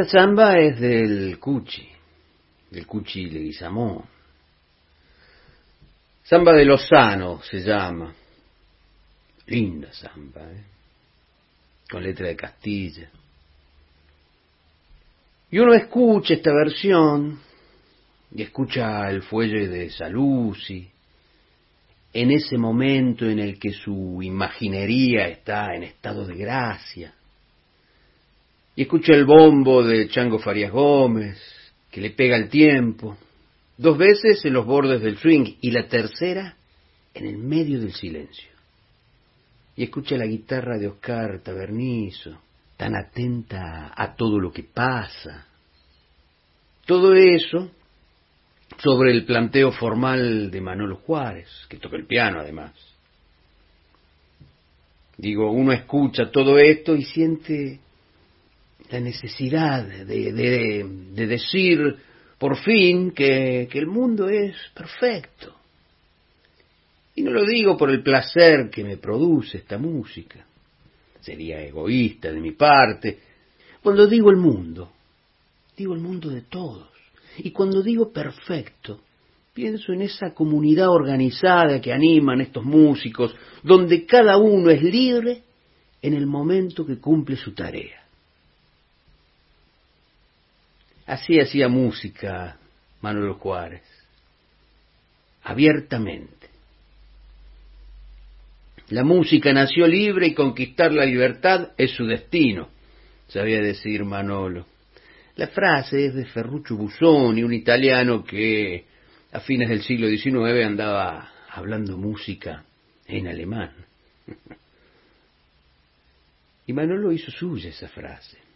esta samba es del Cuchi, del Cuchi Leguizamón. Samba de Lozano se llama. Linda samba, ¿eh? con letra de Castilla. Y uno escucha esta versión y escucha el fuelle de Saluzzi en ese momento en el que su imaginería está en estado de gracia y escucha el bombo de Chango Farías Gómez, que le pega el tiempo, dos veces en los bordes del swing y la tercera en el medio del silencio. Y escucha la guitarra de Oscar Tabernizo, tan atenta a todo lo que pasa. Todo eso sobre el planteo formal de Manolo Juárez, que toca el piano además. Digo, uno escucha todo esto y siente la necesidad de, de, decir por fin que, que el mundo es perfecto. Y no lo digo por el placer que me produce esta música. Sería egoísta de mi parte. Cuando digo el mundo, digo el mundo de todos. Y cuando digo perfecto, pienso en esa comunidad organizada que animan estos músicos, donde cada uno es libre en el momento que cumple su tarea. Así hacía música Manuel Juárez, abiertamente. La música nació libre y conquistar la libertad es su destino, sabía decir Manolo. La frase es de Ferruccio Busoni, un italiano que a fines del siglo XIX andaba hablando música en alemán. Y Manolo hizo suya esa frase.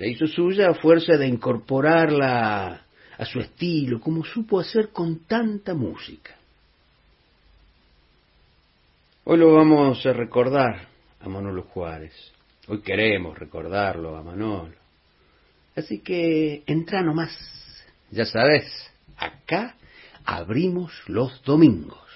La hizo suya a fuerza de incorporarla a su estilo, como supo hacer con tanta música. Hoy lo vamos a recordar a Manolo Juárez. Hoy queremos recordarlo a Manolo. Así que entra nomás. Ya sabes, acá abrimos los domingos.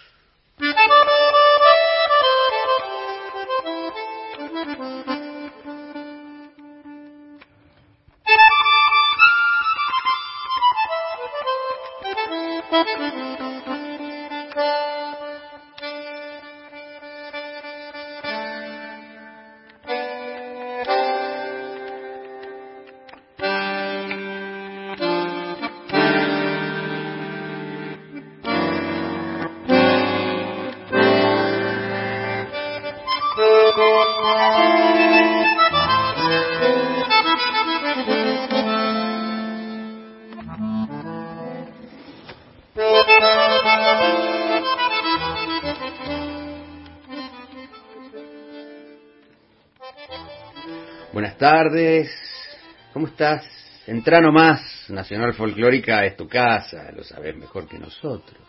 ¿Cómo estás? Entra nomás. Nacional Folclórica es tu casa, lo sabes mejor que nosotros.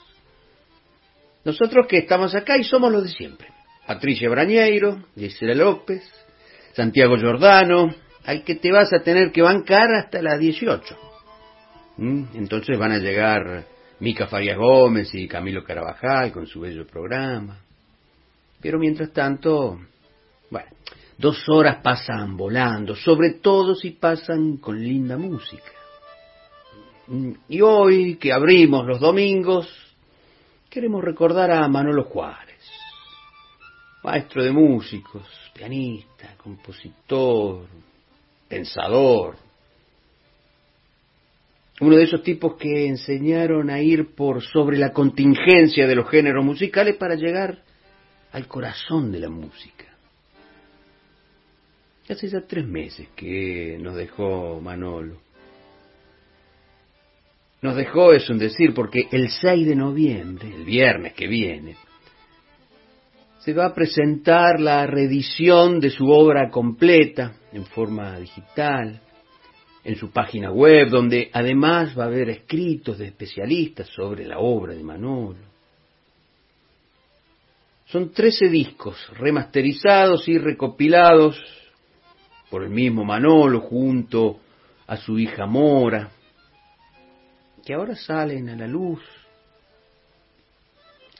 Nosotros que estamos acá y somos los de siempre. Patricia Brañeiro, Gisela López, Santiago Giordano, al que te vas a tener que bancar hasta las 18. ¿Mm? Entonces van a llegar Mica Farias Gómez y Camilo Carabajal con su bello programa. Pero mientras tanto, bueno, Dos horas pasan volando, sobre todo si pasan con linda música. Y hoy que abrimos los domingos, queremos recordar a Manolo Juárez, maestro de músicos, pianista, compositor, pensador. Uno de esos tipos que enseñaron a ir por sobre la contingencia de los géneros musicales para llegar al corazón de la música. Hace ya tres meses que nos dejó Manolo. Nos dejó, es un decir, porque el 6 de noviembre, el viernes que viene, se va a presentar la reedición de su obra completa en forma digital, en su página web, donde además va a haber escritos de especialistas sobre la obra de Manolo. Son trece discos remasterizados y recopilados por el mismo Manolo junto a su hija Mora, que ahora salen a la luz,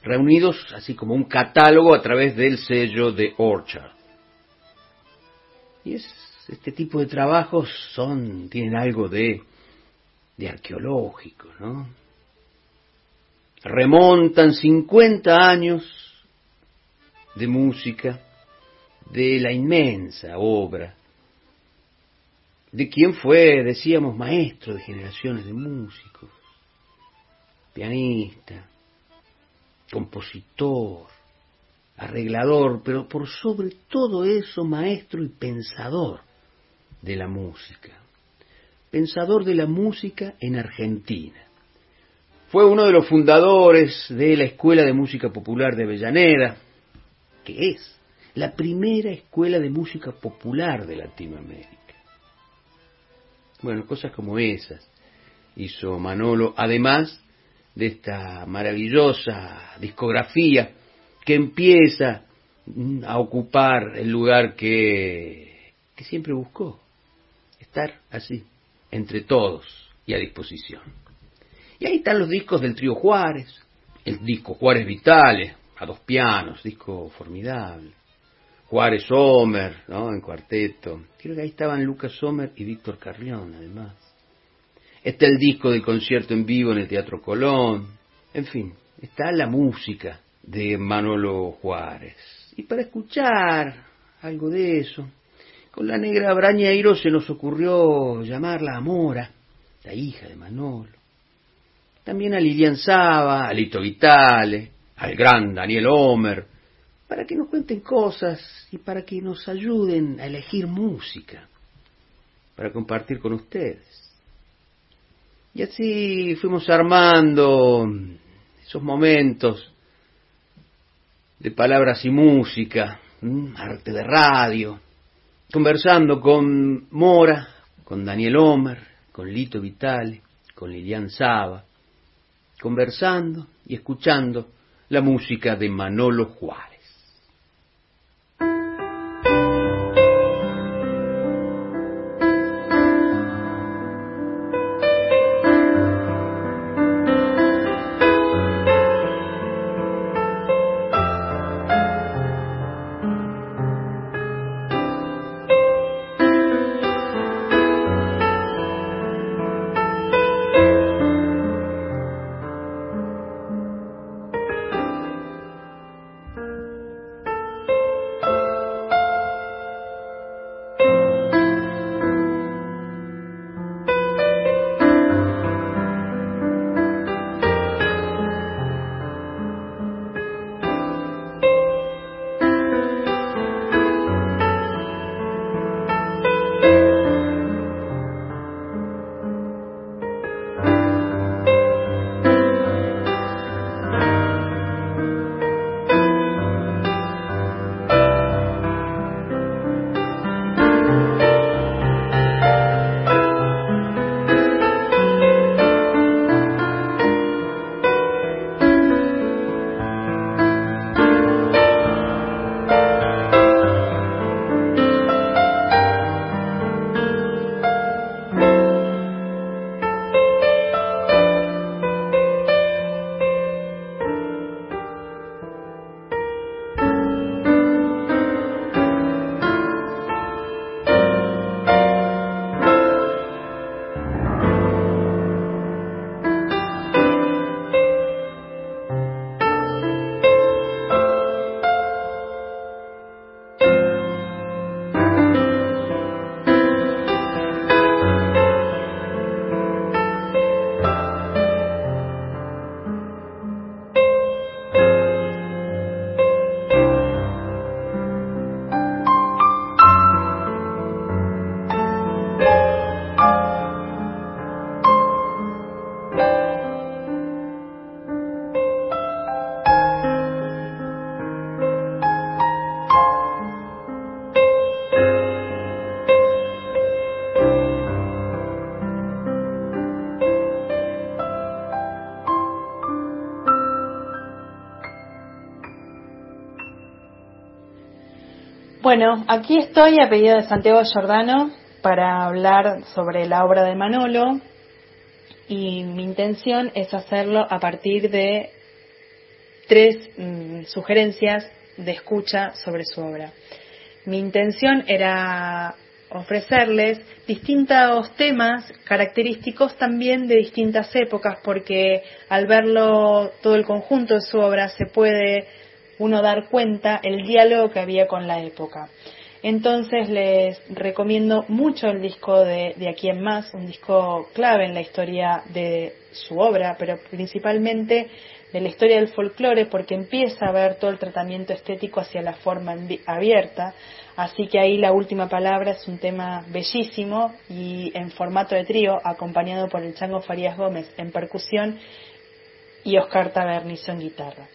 reunidos así como un catálogo a través del sello de Orchard. Y es, este tipo de trabajos son, tienen algo de, de arqueológico, ¿no? Remontan 50 años de música de la inmensa obra de quien fue, decíamos, maestro de generaciones de músicos, pianista, compositor, arreglador, pero por sobre todo eso, maestro y pensador de la música. Pensador de la música en Argentina. Fue uno de los fundadores de la Escuela de Música Popular de Avellaneda, que es la primera escuela de música popular de Latinoamérica. Bueno, cosas como esas hizo Manolo, además de esta maravillosa discografía que empieza a ocupar el lugar que, que siempre buscó, estar así, entre todos y a disposición. Y ahí están los discos del trío Juárez, el disco Juárez Vitales, a dos pianos, disco formidable. Juárez Sommer, ¿no? En cuarteto. Creo que ahí estaban Lucas Sommer y Víctor Carrión, además. Está el disco del concierto en vivo en el Teatro Colón. En fin, está la música de Manolo Juárez. Y para escuchar algo de eso, con la negra Brañeiro se nos ocurrió llamarla Amora, la hija de Manolo. También a Lilian Saba, a Lito Vitale, al gran Daniel Homer, para que nos cuenten cosas y para que nos ayuden a elegir música para compartir con ustedes. Y así fuimos armando esos momentos de palabras y música, arte de radio, conversando con Mora, con Daniel Homer, con Lito Vitale, con Lilian Saba, conversando y escuchando la música de Manolo Juárez. Bueno, aquí estoy a pedido de Santiago Giordano para hablar sobre la obra de Manolo y mi intención es hacerlo a partir de tres mm, sugerencias de escucha sobre su obra. Mi intención era ofrecerles distintos temas característicos también de distintas épocas, porque al verlo todo el conjunto de su obra se puede uno dar cuenta el diálogo que había con la época. Entonces les recomiendo mucho el disco de, de Aquí en Más, un disco clave en la historia de su obra, pero principalmente de la historia del folclore, porque empieza a ver todo el tratamiento estético hacia la forma abierta. Así que ahí la última palabra es un tema bellísimo y en formato de trío, acompañado por el Chango Farías Gómez en percusión y Oscar Tabernizo en guitarra.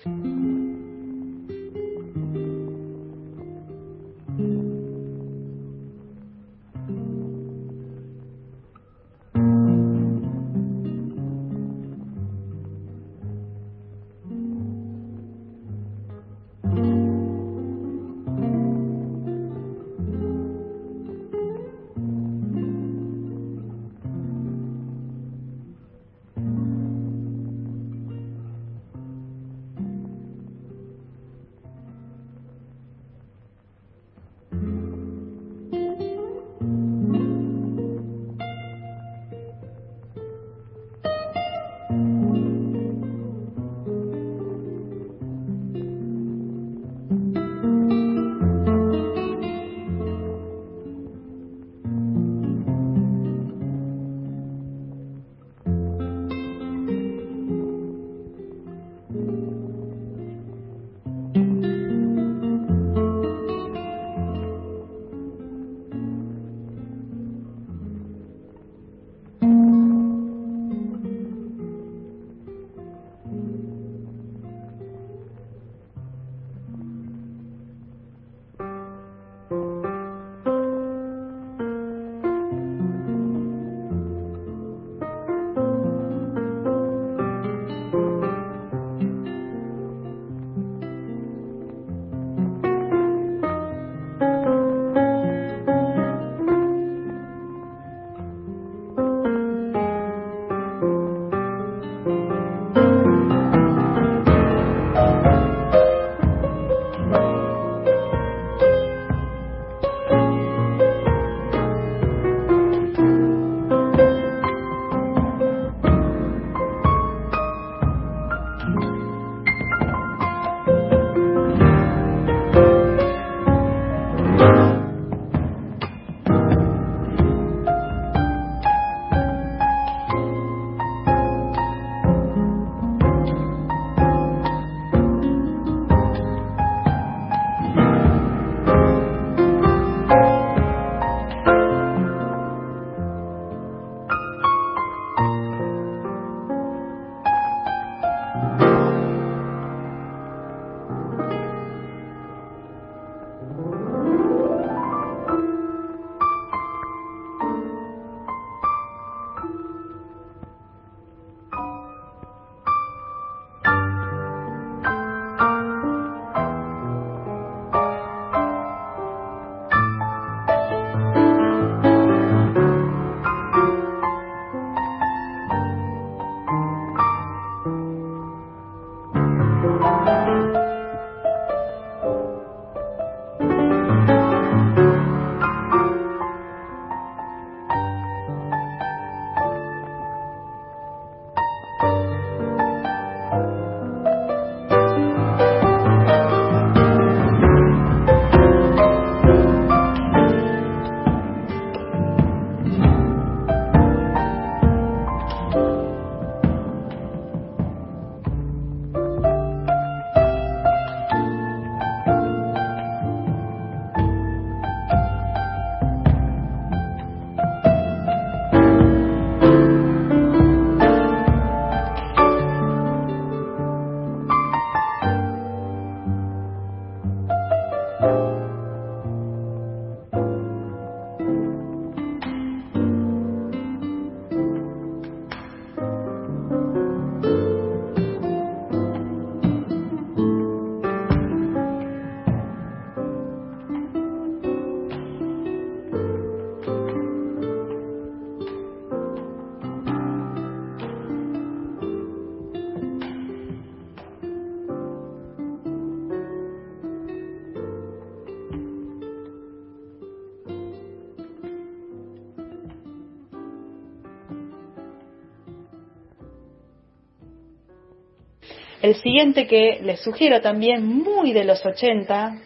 El siguiente que les sugiero también, muy de los 80,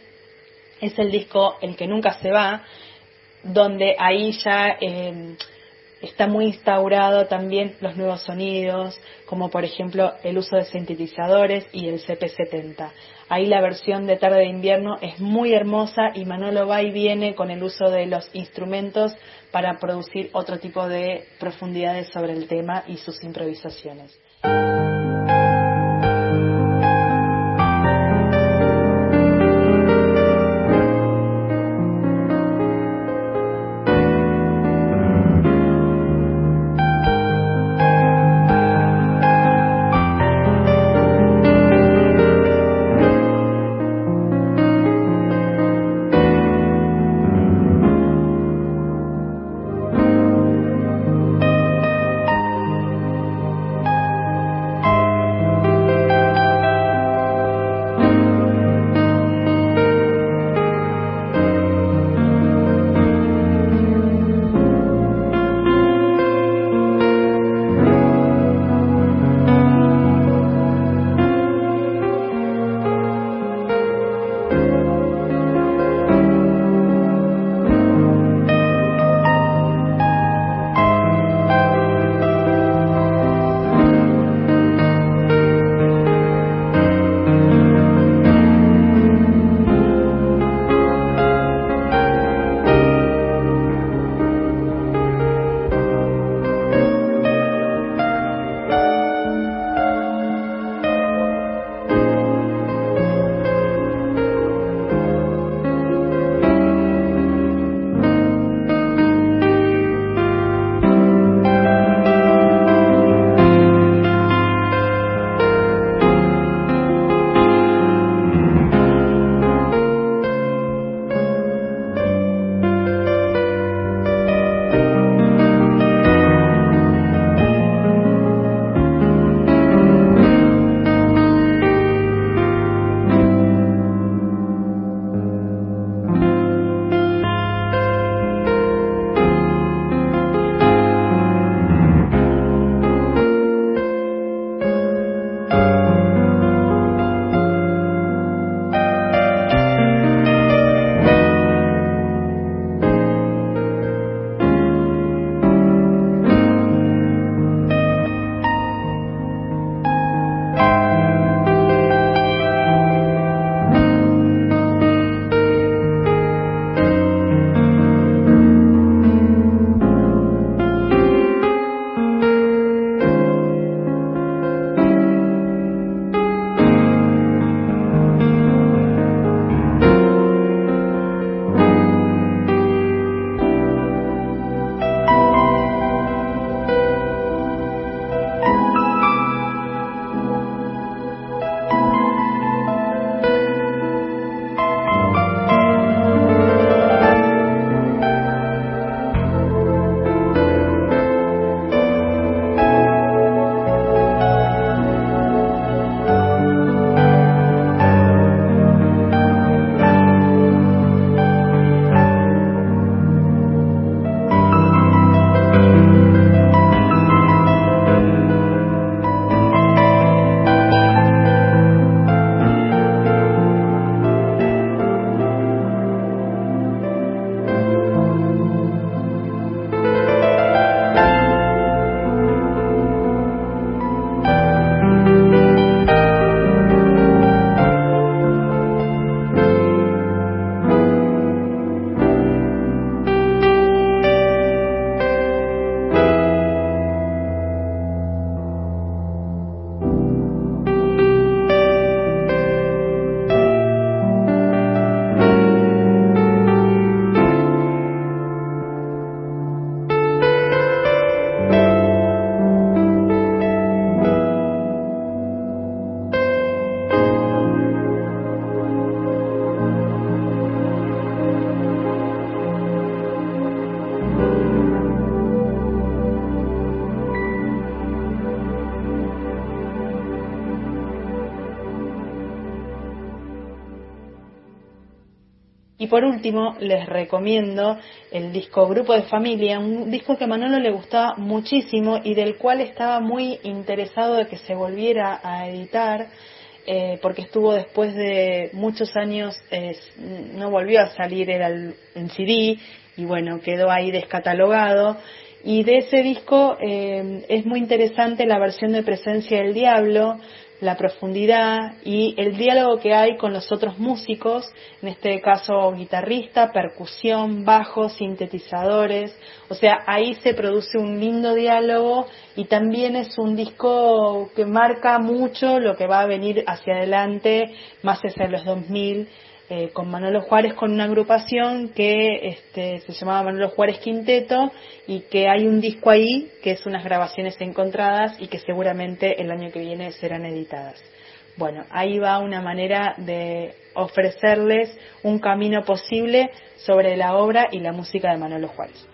es el disco El que nunca se va, donde ahí ya eh, está muy instaurado también los nuevos sonidos, como por ejemplo el uso de sintetizadores y el CP70. Ahí la versión de Tarde de Invierno es muy hermosa y Manolo va y viene con el uso de los instrumentos para producir otro tipo de profundidades sobre el tema y sus improvisaciones. Por último, les recomiendo el disco Grupo de Familia, un disco que a Manolo le gustaba muchísimo y del cual estaba muy interesado de que se volviera a editar, eh, porque estuvo después de muchos años, no volvió a salir, era en CD, y bueno, quedó ahí descatalogado. Y de ese disco eh, es muy interesante la versión de Presencia del Diablo, la profundidad y el diálogo que hay con los otros músicos, en este caso guitarrista, percusión, bajo, sintetizadores, o sea, ahí se produce un lindo diálogo y también es un disco que marca mucho lo que va a venir hacia adelante, más hacia los 2000 eh, con Manolo Juárez con una agrupación que este, se llamaba Manolo Juárez Quinteto y que hay un disco ahí que es unas grabaciones encontradas y que seguramente el año que viene serán editadas. Bueno, ahí va una manera de ofrecerles un camino posible sobre la obra y la música de Manolo Juárez.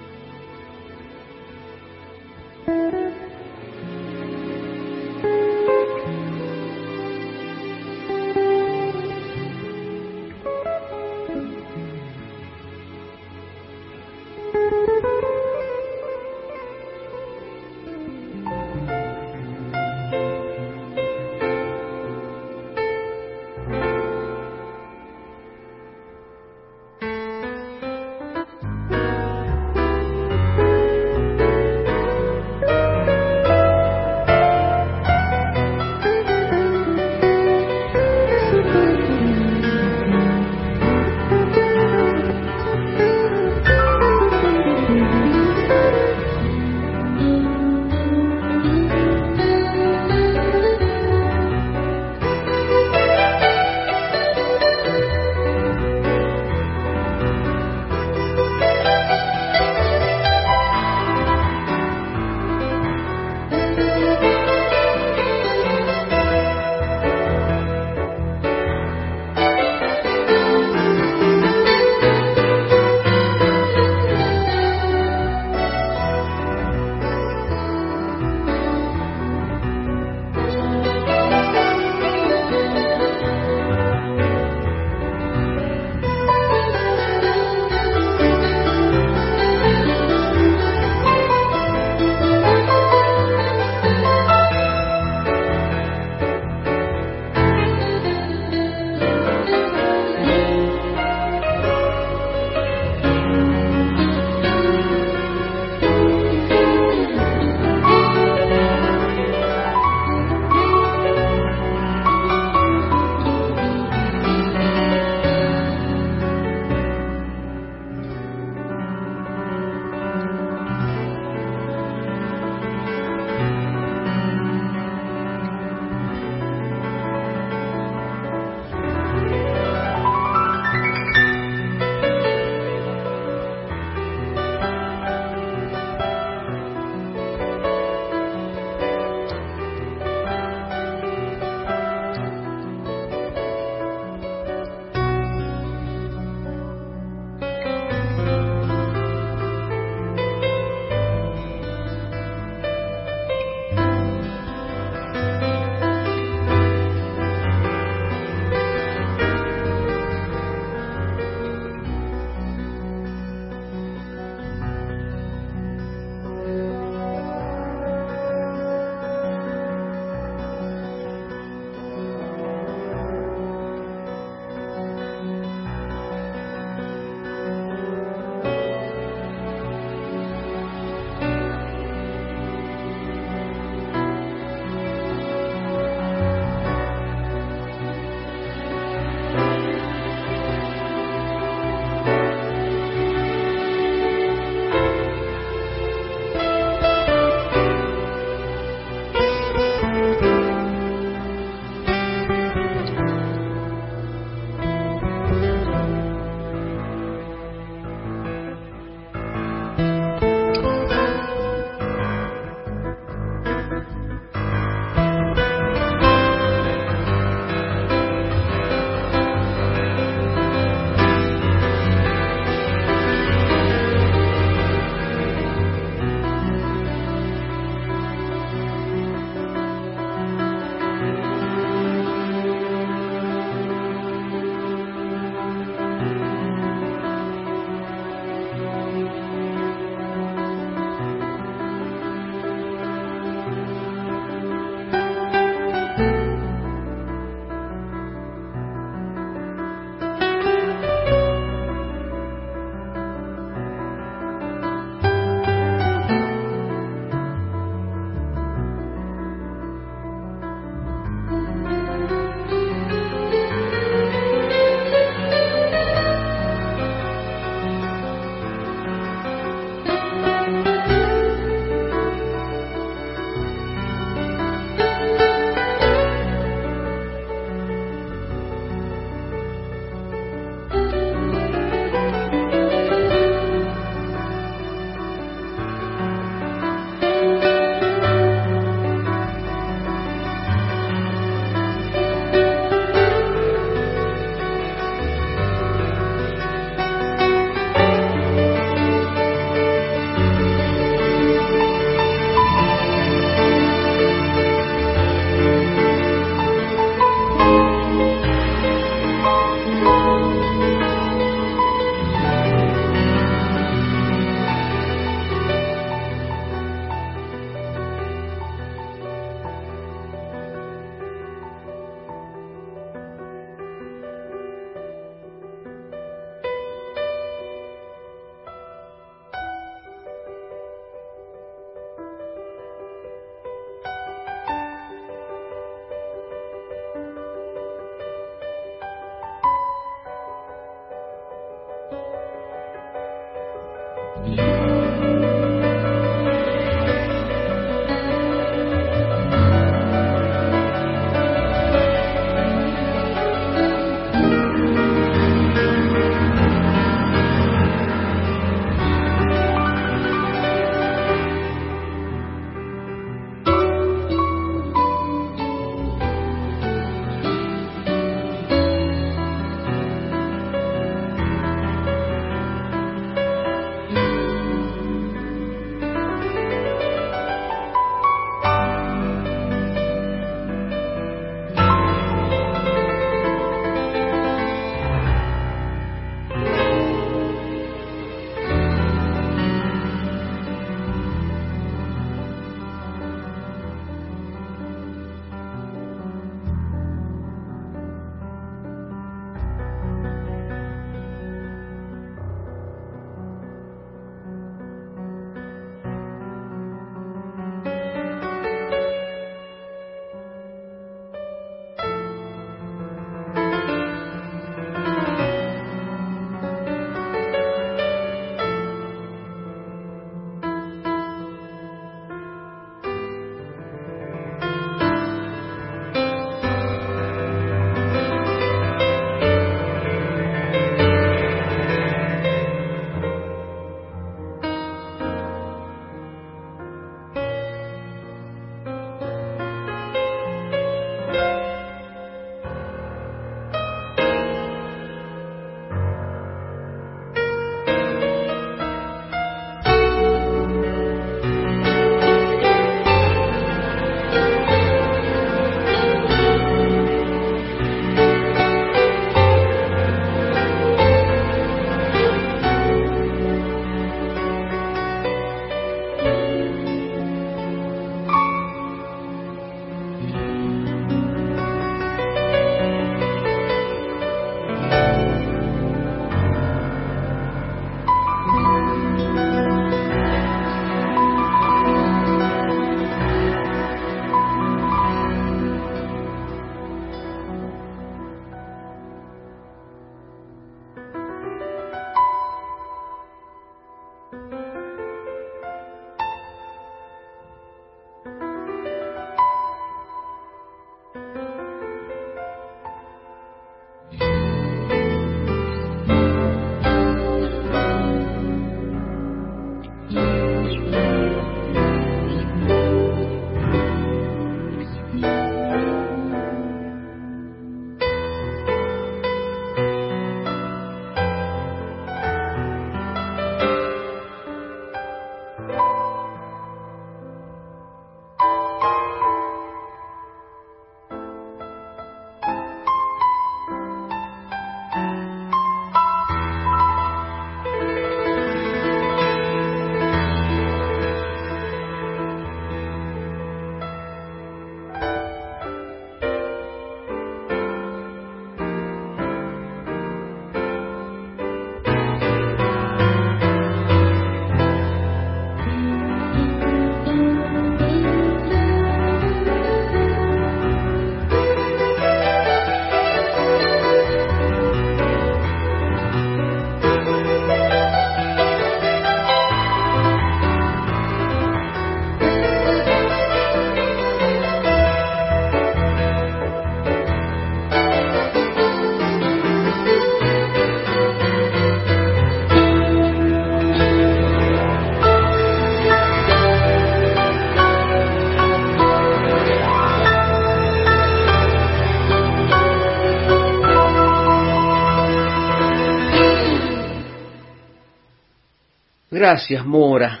Gracias, Mora,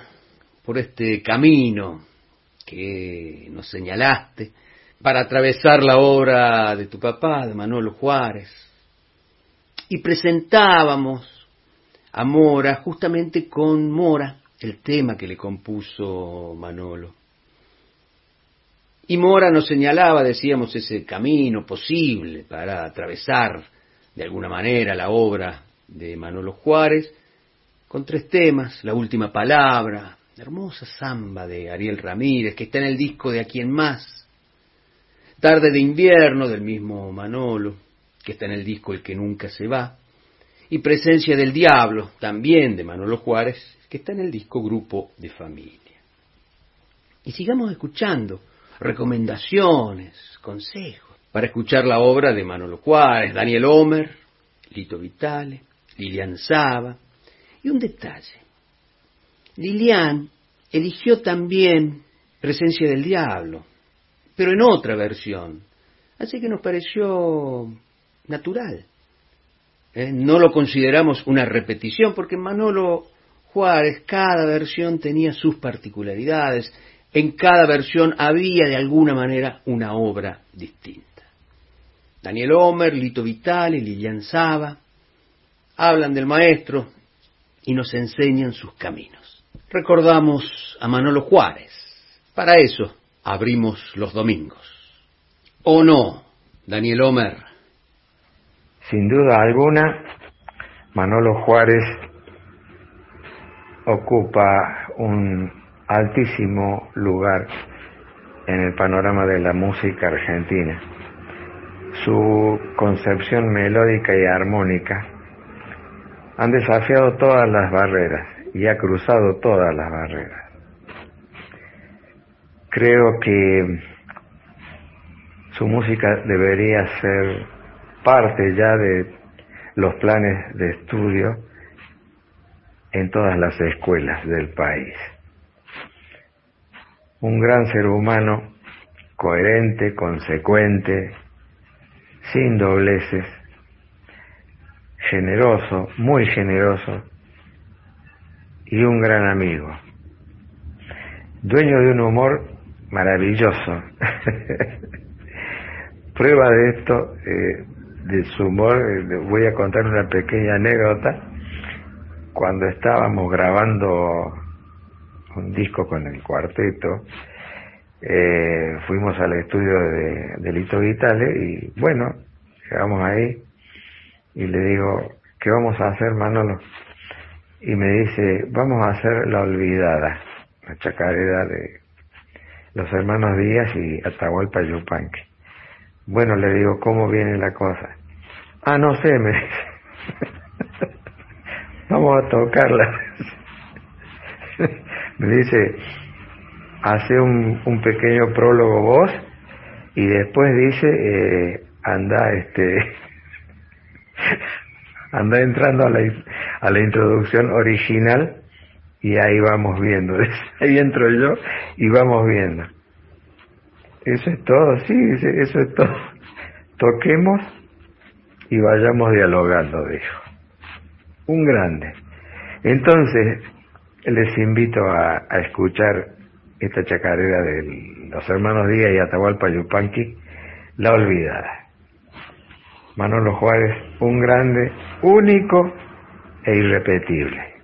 por este camino que nos señalaste para atravesar la obra de tu papá, de Manolo Juárez. Y presentábamos a Mora justamente con Mora el tema que le compuso Manolo. Y Mora nos señalaba, decíamos, ese camino posible para atravesar de alguna manera la obra de Manolo Juárez, con tres temas, La Última Palabra, hermosa samba de Ariel Ramírez, que está en el disco de A Quien Más, Tarde de Invierno del mismo Manolo, que está en el disco El que Nunca Se Va, y Presencia del Diablo, también de Manolo Juárez, que está en el disco Grupo de Familia. Y sigamos escuchando recomendaciones, consejos, para escuchar la obra de Manolo Juárez, Daniel Homer, Lito Vitale, Lilian Saba, y un detalle. Lilian eligió también Presencia del Diablo, pero en otra versión, así que nos pareció natural. ¿eh? No lo consideramos una repetición, porque Manolo Juárez, cada versión tenía sus particularidades, en cada versión había de alguna manera una obra distinta. Daniel Homer, Lito Vitale, Lilian Saba hablan del maestro y nos enseñan sus caminos. Recordamos a Manolo Juárez. Para eso abrimos los domingos. ¿O no, Daniel Homer? Sin duda alguna, Manolo Juárez ocupa un altísimo lugar en el panorama de la música argentina. Su concepción melódica y armónica han desafiado todas las barreras y ha cruzado todas las barreras. Creo que su música debería ser parte ya de los planes de estudio en todas las escuelas del país un gran ser humano, coherente, consecuente, sin dobleces, generoso, muy generoso y un gran amigo. Dueño de un humor maravilloso. Prueba de esto, eh, de su humor, eh, voy a contar una pequeña anécdota. Cuando estábamos grabando un disco con el cuarteto, eh, fuimos al estudio de, de Lito Vitale y bueno, llegamos ahí y le digo, ¿qué vamos a hacer Manolo? Y me dice, vamos a hacer La Olvidada, la chacarera de los hermanos Díaz y Atahualpa Yupanqui. Bueno, le digo, ¿cómo viene la cosa? Ah, no sé, me dice. vamos a tocarla me dice, hace un, un pequeño prólogo vos y después dice, eh, anda, este, anda entrando a la, a la introducción original y ahí vamos viendo. Ahí entro yo y vamos viendo. Eso es todo, sí, eso es todo. Toquemos y vayamos dialogando, dijo. Un grande. Entonces, les invito a, escuchar esta chacarera de los hermanos Díaz y Atahualpa Yupanqui, La Olvidada. Manolo Juárez, un grande, único e irrepetible.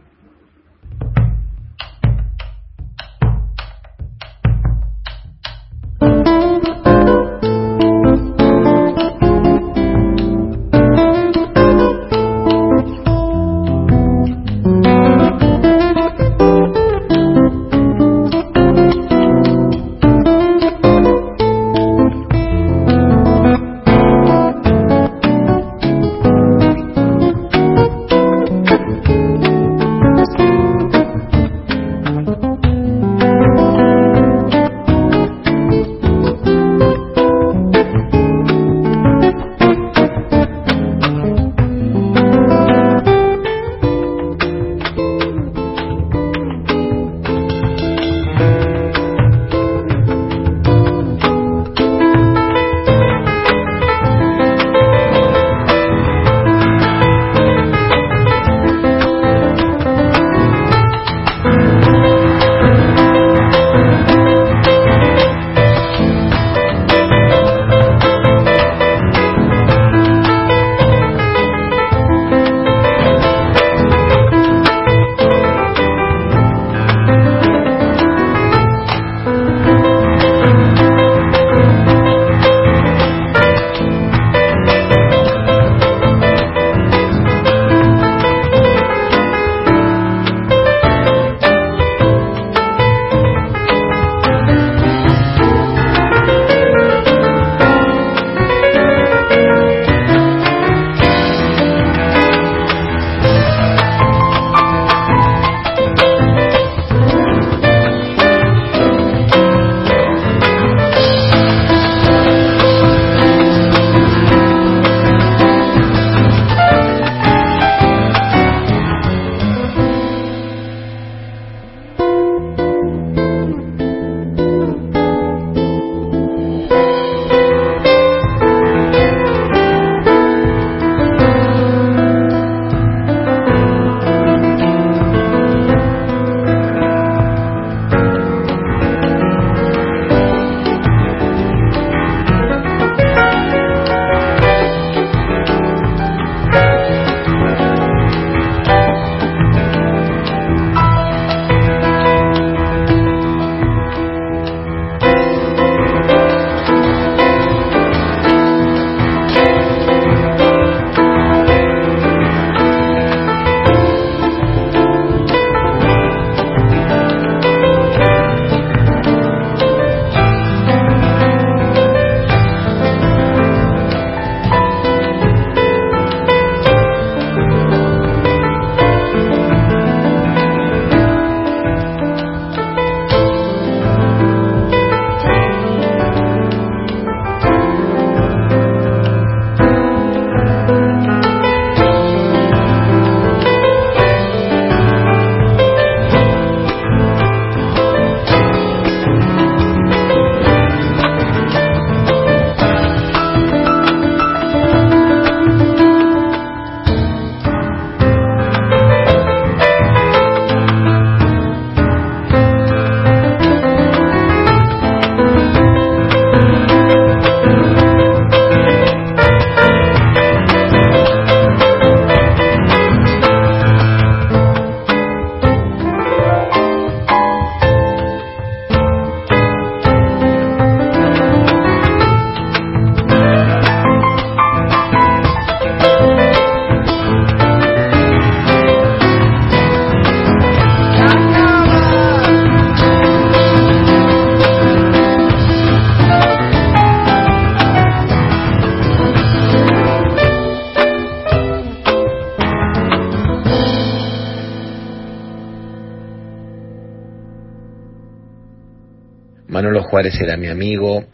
Juárez era mi amigo,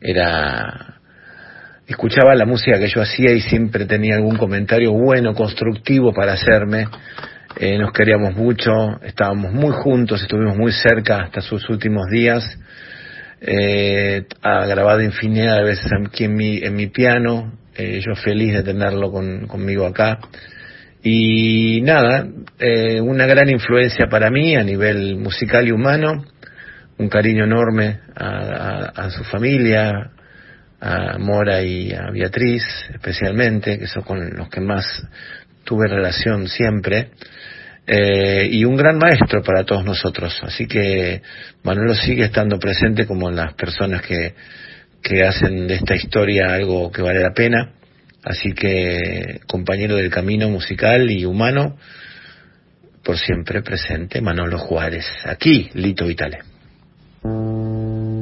era escuchaba la música que yo hacía y siempre tenía algún comentario bueno, constructivo para hacerme. Eh, nos queríamos mucho, estábamos muy juntos, estuvimos muy cerca hasta sus últimos días. Eh, ha grabado infinidad de veces aquí en mi, en mi piano, eh, yo feliz de tenerlo con, conmigo acá. Y nada, eh, una gran influencia para mí a nivel musical y humano, un cariño enorme a, su familia, a Mora y a Beatriz especialmente, que son con los que más tuve relación siempre, eh, y un gran maestro para todos nosotros. Así que Manuelo sigue estando presente como las personas que, que hacen de esta historia algo que vale la pena. Así que compañero del camino musical y humano, por siempre presente, Manolo Juárez. Aquí, Lito Vitale. うん。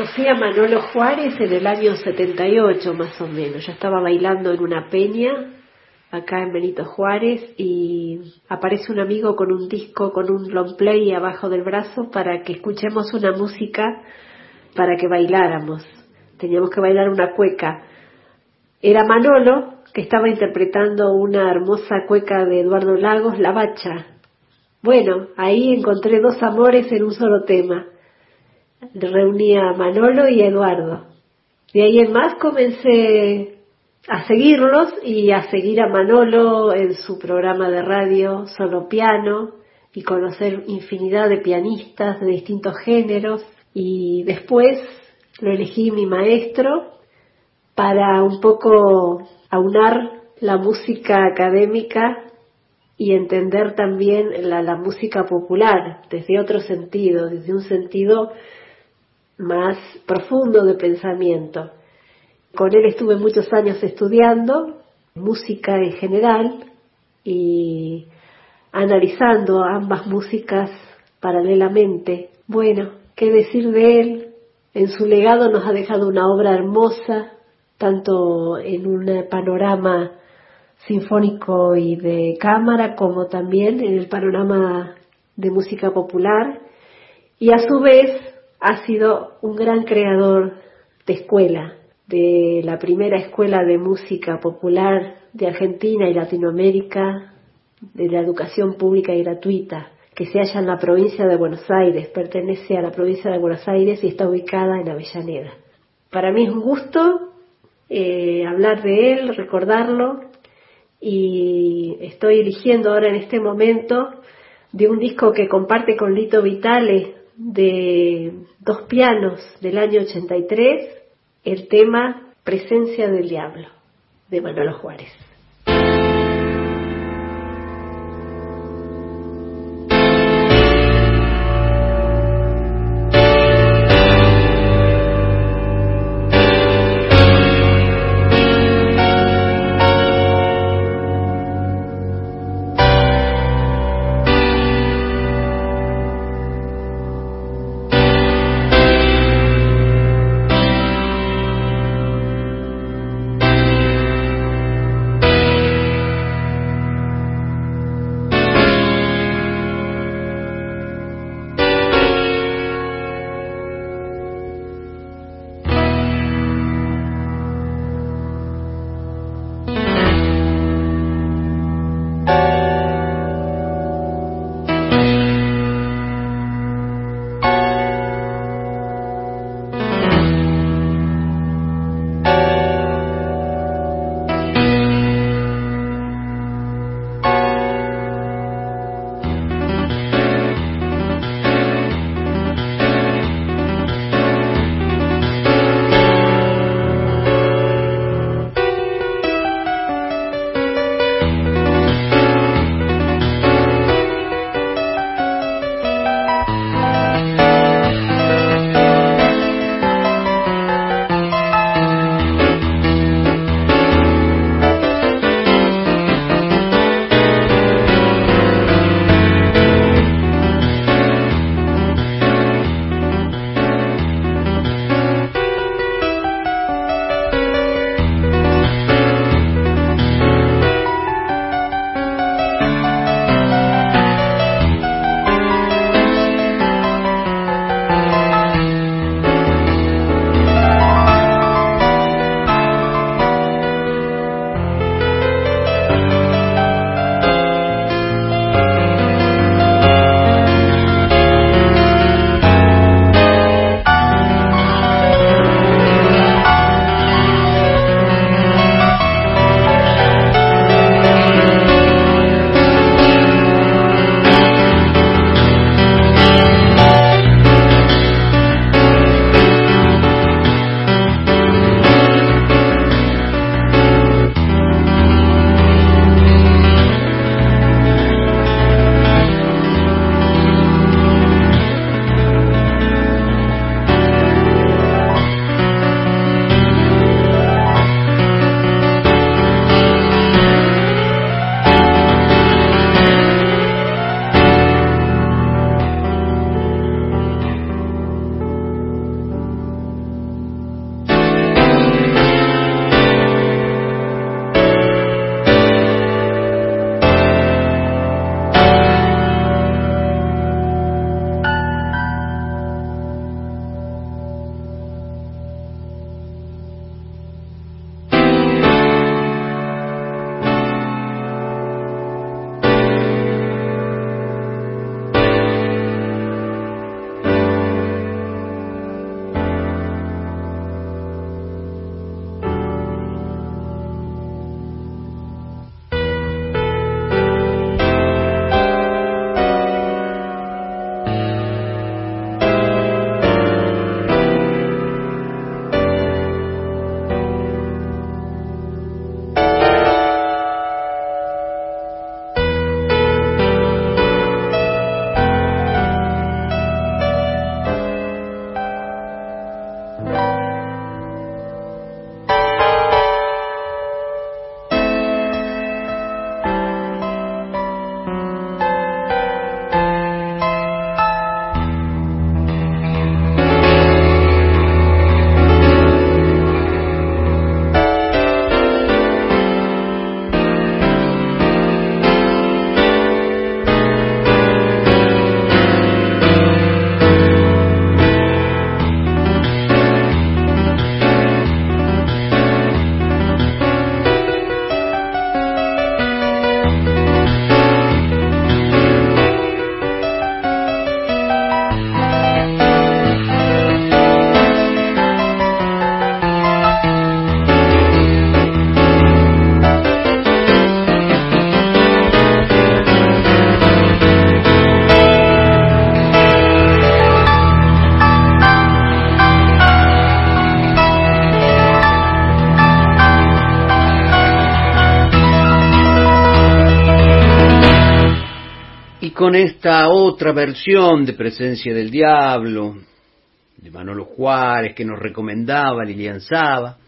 Conocí a Manolo Juárez en el año 78 más o menos. Yo estaba bailando en una peña acá en Benito Juárez y aparece un amigo con un disco, con un long play abajo del brazo para que escuchemos una música para que bailáramos. Teníamos que bailar una cueca. Era Manolo que estaba interpretando una hermosa cueca de Eduardo Lagos, La Bacha. Bueno, ahí encontré dos amores en un solo tema. Reunía a Manolo y Eduardo. De ahí en más comencé a seguirlos y a seguir a Manolo en su programa de radio Solo Piano y conocer infinidad de pianistas de distintos géneros y después lo elegí mi maestro para un poco aunar la música académica y entender también la, la música popular desde otro sentido, desde un sentido más profundo de pensamiento. Con él estuve muchos años estudiando música en general y analizando ambas músicas paralelamente. Bueno, ¿qué decir de él? En su legado nos ha dejado una obra hermosa, tanto en un panorama sinfónico y de cámara como también en el panorama de música popular y a su vez ha sido un gran creador de escuela, de la primera escuela de música popular de Argentina y Latinoamérica, de la educación pública y gratuita, que se halla en la provincia de Buenos Aires, pertenece a la provincia de Buenos Aires y está ubicada en Avellaneda. Para mí es un gusto eh, hablar de él, recordarlo, y estoy eligiendo ahora en este momento de un disco que comparte con Lito Vitale de dos pianos del año 83 el tema Presencia del Diablo de Manolo Juárez. Con esta otra versión de Presencia del Diablo, de Manolo Juárez, que nos recomendaba Lilian Saba,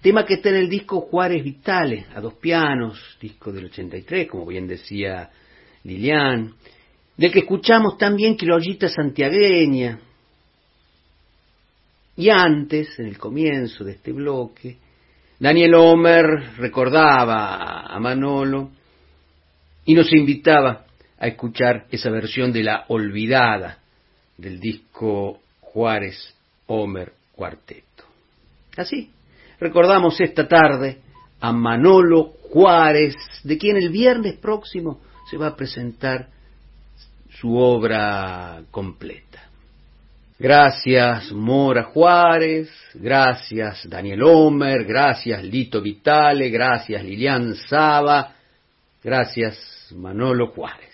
tema que está en el disco Juárez Vitales, a dos pianos, disco del 83, como bien decía Lilian, del que escuchamos también Quilollita Santiagueña, y antes, en el comienzo de este bloque, Daniel Homer recordaba a Manolo y nos invitaba a escuchar esa versión de la olvidada del disco Juárez Homer Cuarteto. Así, recordamos esta tarde a Manolo Juárez, de quien el viernes próximo se va a presentar su obra completa. Gracias Mora Juárez, gracias Daniel Homer, gracias Lito Vitale, gracias Lilian Saba, gracias Manolo Juárez.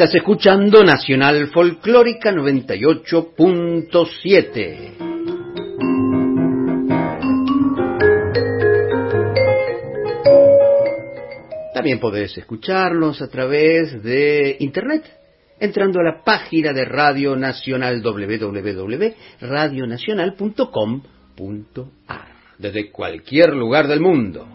Estás escuchando Nacional Folclórica 98.7. También podés escucharlos a través de Internet, entrando a la página de Radio Nacional www.radionacional.com.ar, desde cualquier lugar del mundo.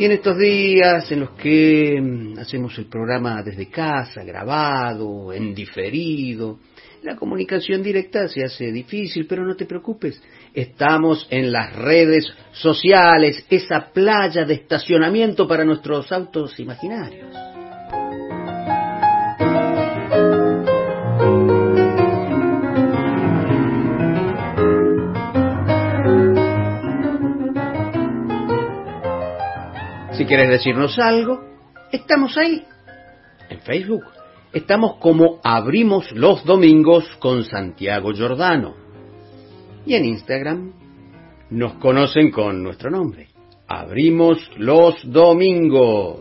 Y en estos días en los que mm, hacemos el programa desde casa, grabado, en diferido, la comunicación directa se hace difícil, pero no te preocupes, estamos en las redes sociales, esa playa de estacionamiento para nuestros autos imaginarios. Quieres decirnos algo, estamos ahí. En Facebook estamos como Abrimos los Domingos con Santiago Giordano. Y en Instagram nos conocen con nuestro nombre. Abrimos los Domingos.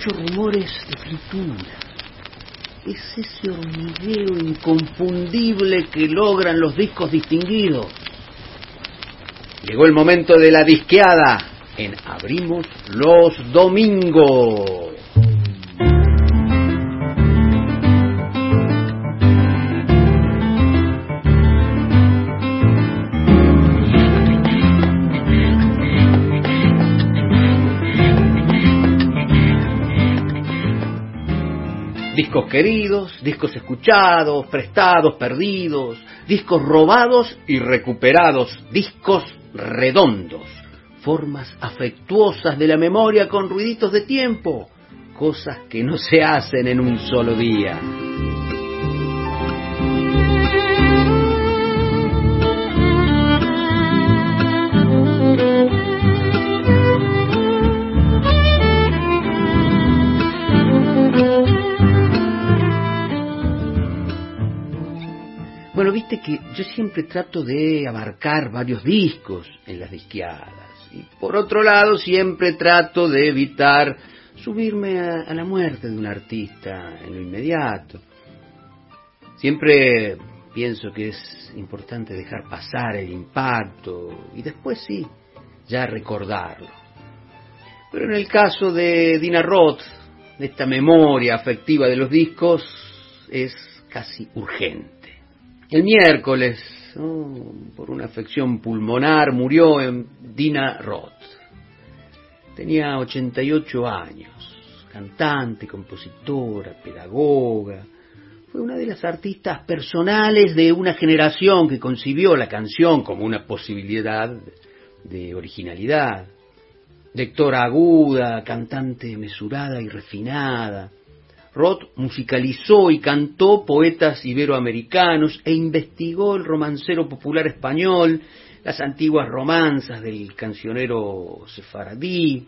Escucho rumores de fritura. Es ese hormigueo inconfundible que logran los discos distinguidos. Llegó el momento de la disqueada en Abrimos los Domingos. Discos escuchados, prestados, perdidos, discos robados y recuperados, discos redondos, formas afectuosas de la memoria con ruiditos de tiempo, cosas que no se hacen en un solo día. Viste que yo siempre trato de abarcar varios discos en las disqueadas. Y por otro lado, siempre trato de evitar subirme a, la muerte de un artista en lo inmediato. Siempre pienso que es importante dejar pasar el impacto y después sí, ya recordarlo. Pero en el caso de Dina Roth, esta memoria afectiva de los discos, es casi urgente. El miércoles, por una afección pulmonar, murió en Dina Roth. Tenía 88 años, cantante, compositora, pedagoga. Fue una de las artistas personales de una generación que concibió la canción como una posibilidad de originalidad. Lectora aguda, cantante mesurada y refinada, Roth musicalizó y cantó poetas iberoamericanos e investigó el romancero popular español, las antiguas romanzas del cancionero sefaradí,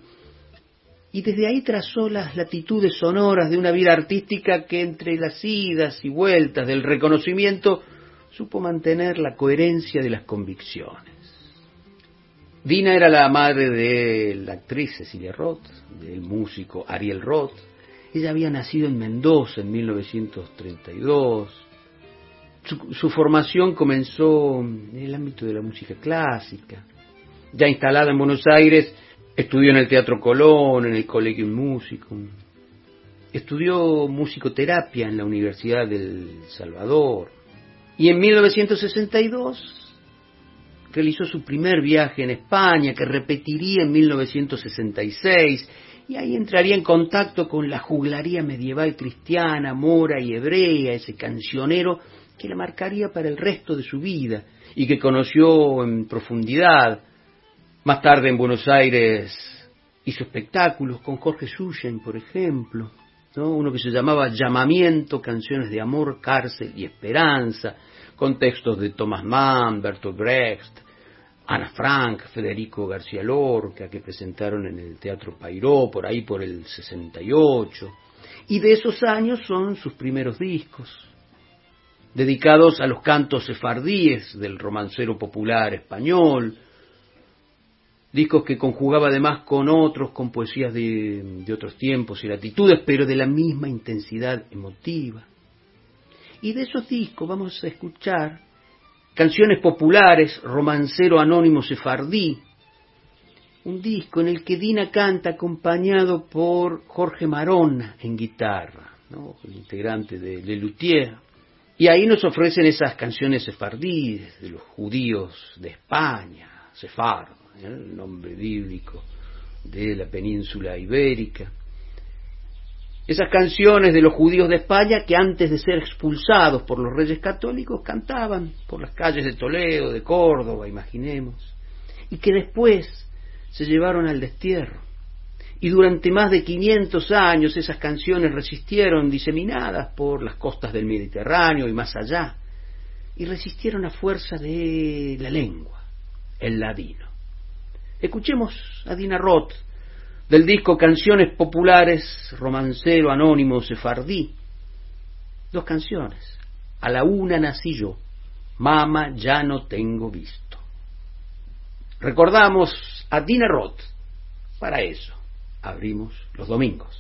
y desde ahí trazó las latitudes sonoras de una vida artística que entre las idas y vueltas del reconocimiento supo mantener la coherencia de las convicciones. Dina era la madre de la actriz Cecilia Roth, del músico Ariel Roth, ella había nacido en Mendoza en 1932. Su, formación comenzó en el ámbito de la música clásica. Ya instalada en Buenos Aires, estudió en el Teatro Colón, en el Colegio Musicum. Estudió musicoterapia en la Universidad del Salvador. Y en 1962 realizó su primer viaje en España, que repetiría en 1966 y ahí entraría en contacto con la juglaría medieval cristiana, mora y hebrea, ese cancionero que la marcaría para el resto de su vida y que conoció en profundidad. Más tarde en Buenos Aires hizo espectáculos con Jorge Suyen, por ejemplo, ¿no? uno que se llamaba Llamamiento, canciones de amor, cárcel y esperanza, con textos de Thomas Mann, Bertolt Brecht, Ana Frank, Federico García Lorca, que presentaron en el Teatro Pairó, por ahí por el 68. Y de esos años son sus primeros discos, dedicados a los cantos sefardíes del romancero popular español, discos que conjugaba además con otros, con poesías de, de otros tiempos y latitudes, pero de la misma intensidad emotiva. Y de esos discos vamos a escuchar Canciones populares, romancero anónimo sefardí, un disco en el que Dina canta acompañado por Jorge Marona en guitarra, el integrante de Le Luthier. Y ahí nos ofrecen esas canciones sefardíes de los judíos de España, sefardo, ¿eh? el nombre bíblico de la península ibérica esas canciones de los judíos de España que antes de ser expulsados por los reyes católicos cantaban por las calles de Toledo, de Córdoba, imaginemos, y que después se llevaron al destierro. Y durante más de 500 años esas canciones resistieron diseminadas por las costas del Mediterráneo y más allá, y resistieron a fuerza de la lengua, el ladino. Escuchemos a Dina Roth del disco Canciones Populares, Romancero Anónimo Sefardí. Dos canciones. A la una nací yo, Mama ya no tengo visto. Recordamos a Dina Roth para eso, abrimos los domingos.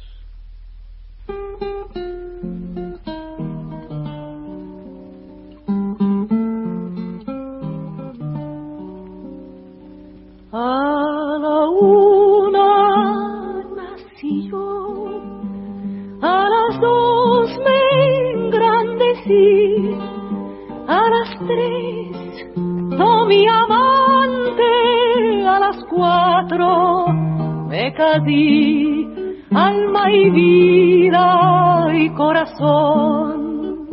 Alma y vida y corazón.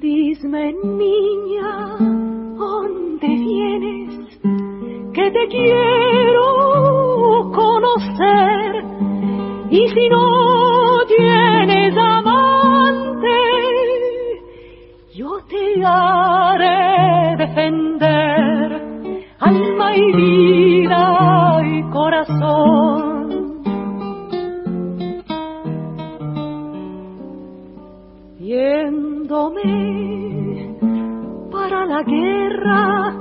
Dime niña, ¿dónde vienes? Que te quiero conocer. Y si no tienes amante, yo te haré alma y vida y corazón. Yéndome para la guerra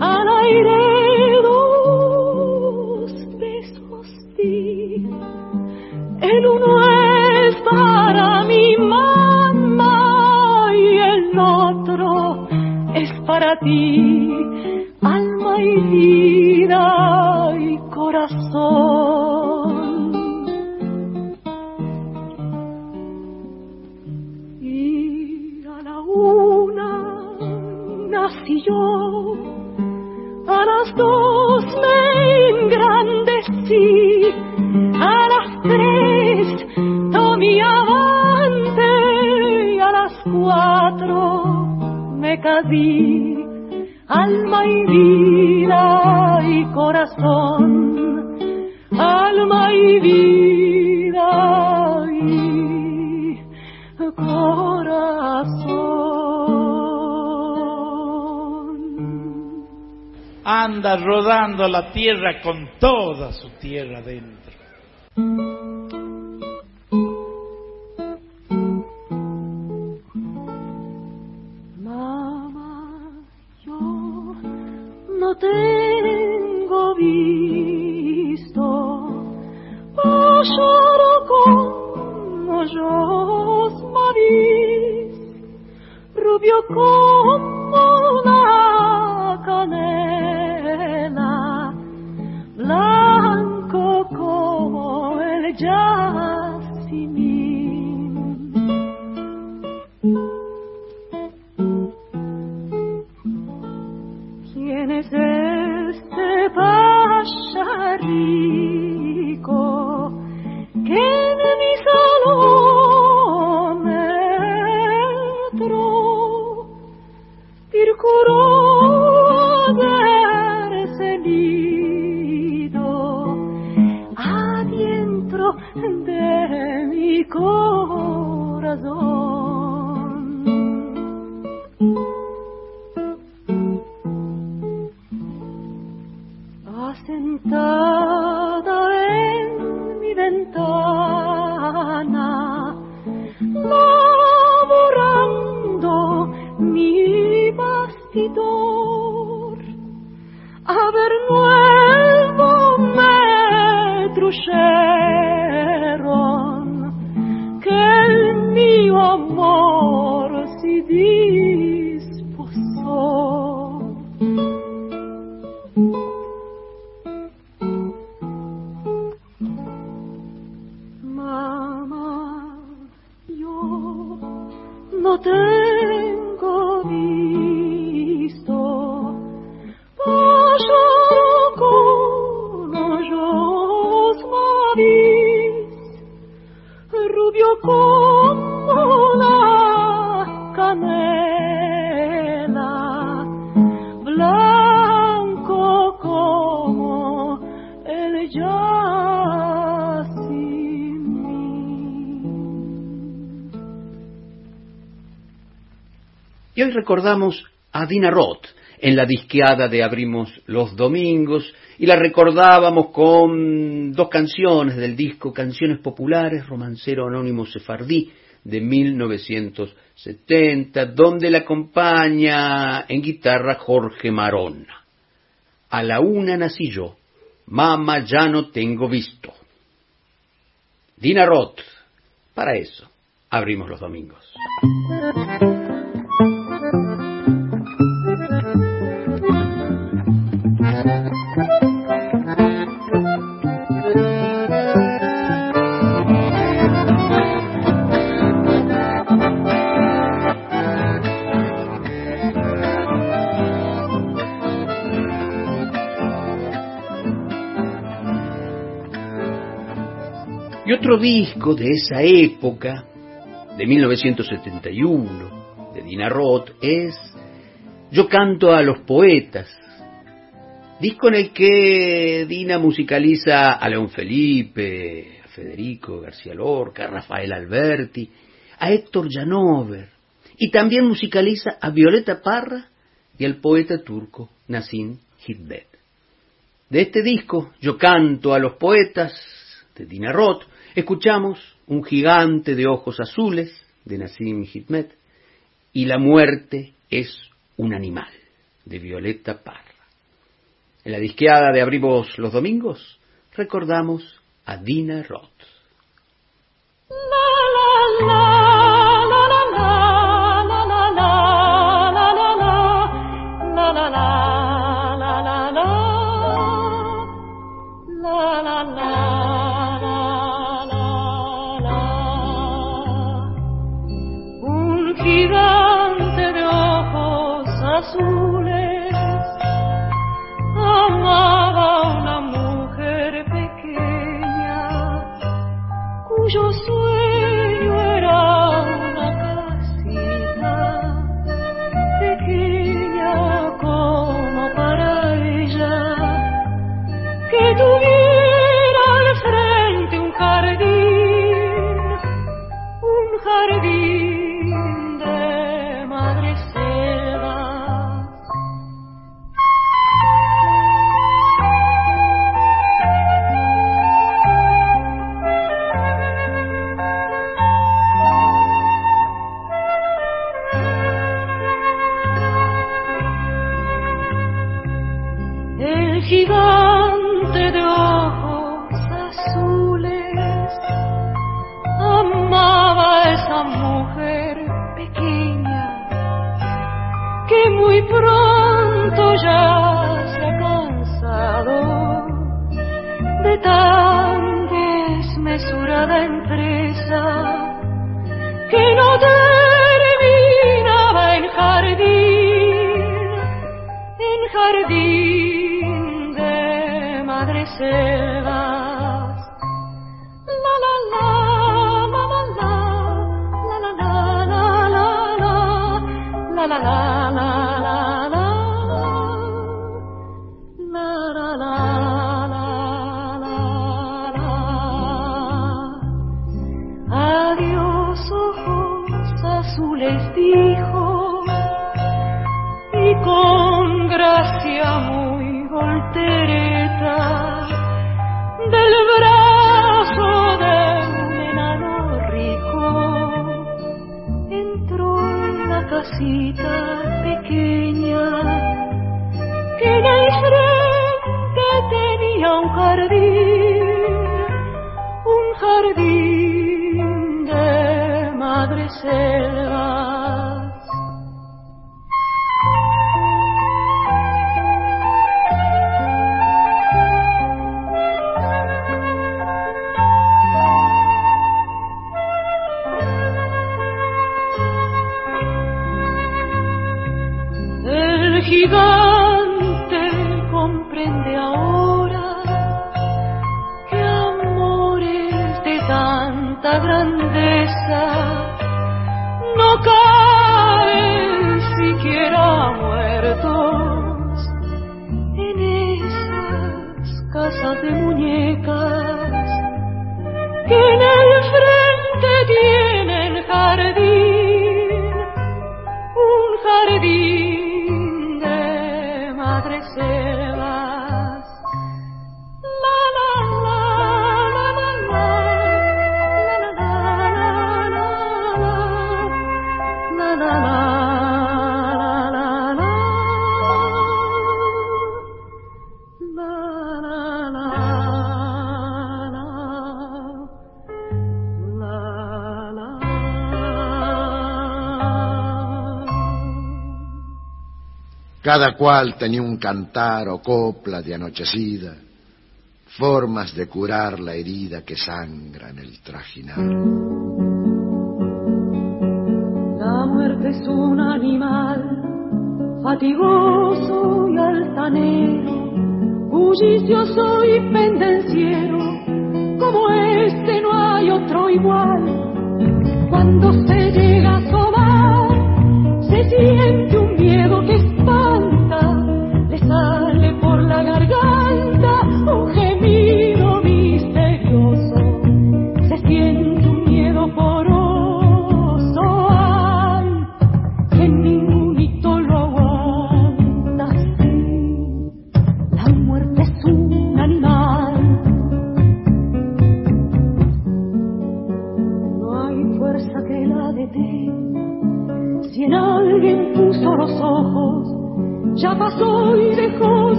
al aire para ti y vida y corazón. Y a la una nací yo, a las dos me engrandecí, a las tres tomé avante y a las cuatro alma y vida y corazón, alma y vida y corazón. Anda rodando la tierra con toda su tierra dentro. Tengo visto pasar como yo maris, rubio como la canela, blanco como el yacimín. Pacharico que en mi salón sentada en mi ventana, laborando mi bastidor, a ver nuevo me trujeron que el mío amor si no Y hoy recordamos a Dina Roth en la disqueada de Abrimos los Domingos y la recordábamos con dos canciones del disco Canciones Populares, Romancero Anónimo Sefardí de 1970, donde la acompaña en guitarra Jorge Marona. a la una nací yo, mamá ya no tengo visto. Dina Roth, para eso abrimos los domingos. Y otro disco de esa época, de 1971, de Dina Roth, es Yo canto a los poetas, disco en el que Dina musicaliza a León Felipe, a Federico García Lorca, a Rafael Alberti, a Héctor Janover, y también musicaliza a Violeta Parra y al poeta turco Nassim Hidbet. De este disco, Yo canto a los poetas, de Dina Roth, Escuchamos Un gigante de ojos azules de Nassim Hikmet y La muerte es un animal de Violeta Parra. En la disqueada de Abrimos los Domingos recordamos a Dina Roth. Un gigante comprende ahora que amores de tanta grandeza no caen siquiera muertos en esas casas de muñecas Cada cual tenía un cantar o copla de anochecida, formas de curar la herida que sangra en el trajinar. La muerte es un animal fatigoso y altanero, bullicioso y pendenciero, como este no hay otro igual. Cuando se llega a asomar, se siente un miedo que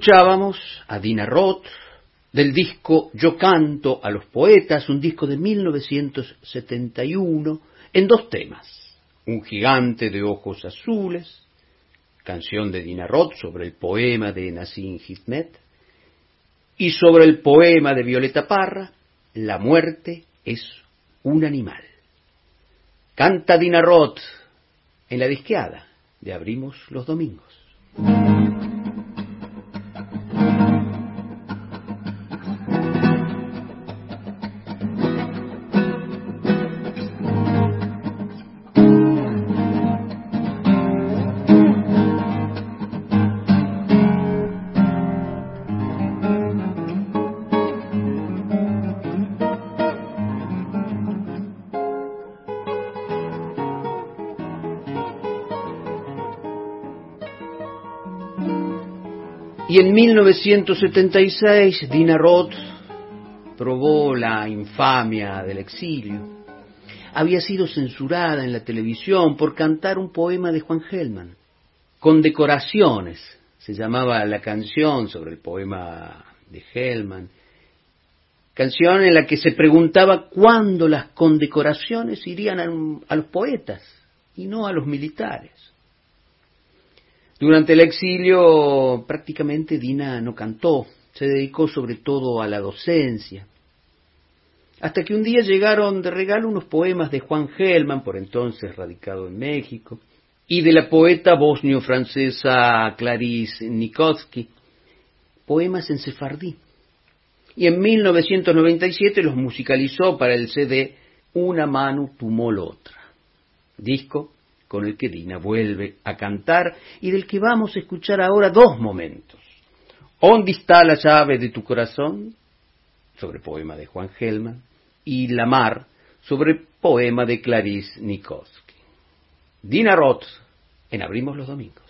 escuchábamos a Dina Roth del disco Yo canto a los poetas, un disco de 1971, en dos temas. Un gigante de ojos azules, canción de Dina Roth sobre el poema de Nassim Hikmet, y sobre el poema de Violeta Parra, La muerte es un animal. Canta Dina Roth en la disqueada de Abrimos los Domingos. En 1976 Dina Roth probó la infamia del exilio. Había sido censurada en la televisión por cantar un poema de Juan Gelman. Condecoraciones se llamaba la canción sobre el poema de Gelman. Canción en la que se preguntaba cuándo las condecoraciones irían a, a los poetas y no a los militares. Durante el exilio prácticamente Dina no cantó, se dedicó sobre todo a la docencia. Hasta que un día llegaron de regalo unos poemas de Juan Gelman, por entonces radicado en México, y de la poeta bosnio-francesa Clarice Nikowski, poemas en sefardí. Y en 1997 los musicalizó para el CD Una mano tumó la otra, disco con el que Dina vuelve a cantar y del que vamos a escuchar ahora dos momentos. ¿Dónde está la llave de tu corazón? sobre poema de Juan Gelman, y La mar, sobre poema de Clarice Nikoski. Dina Roth, en Abrimos los Domingos.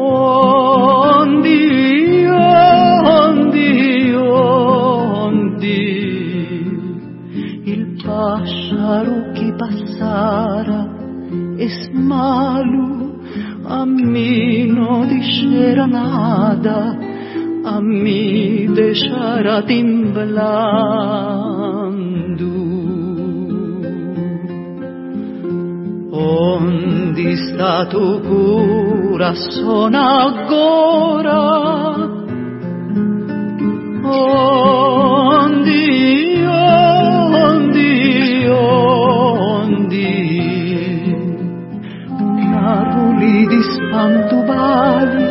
Ondi, ondi, ondi, il pájaro que pasara es malo, a mí no dijera nada, a mí dejara timblar. da tukura sona agora Ondi, ondi, ondi Naruli di spanto bali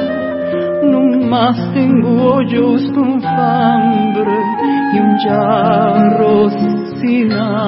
non mastengo giusto un fambre E un giarro sin agua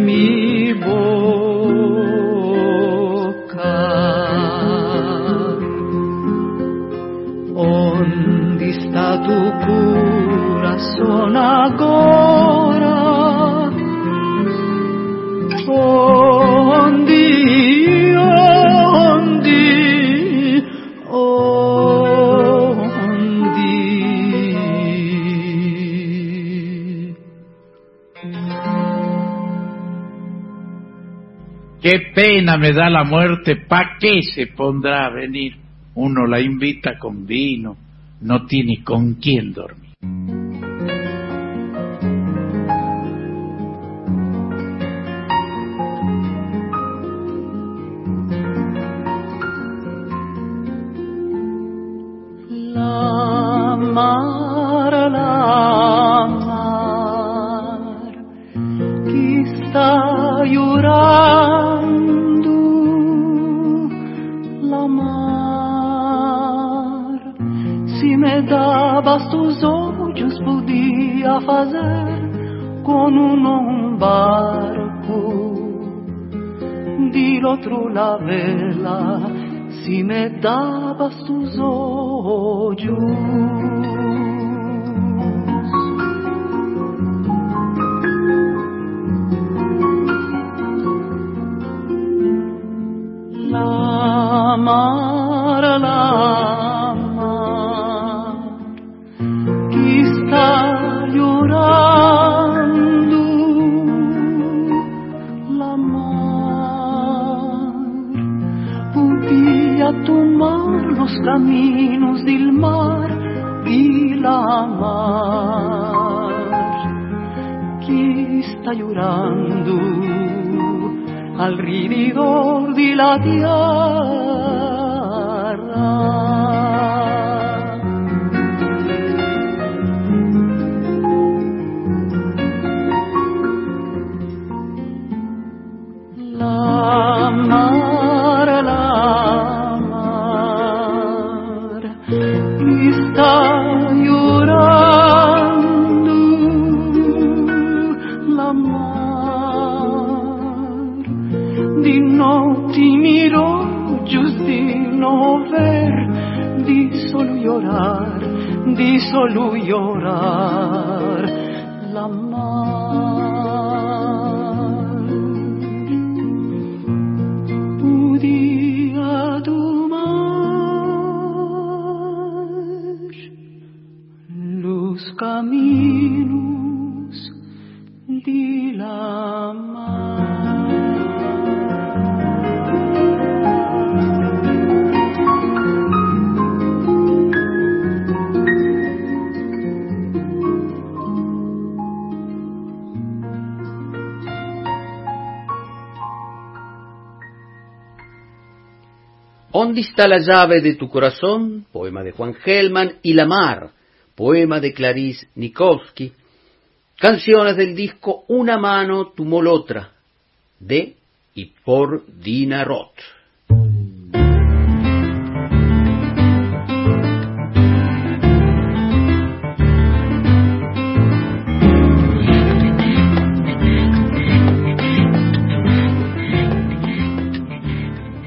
me da la muerte, ¿pa' qué se pondrá a venir? Uno la invita con vino, no tiene con quién dormir. Si me dabas tus ojos. De la di solo llorar ¿Dónde está la llave de tu corazón? Poema de Juan Gelman. Y La Mar, poema de Clarice Nikowski. Canciones del disco Una mano, tu otra, de y por Dina Roth.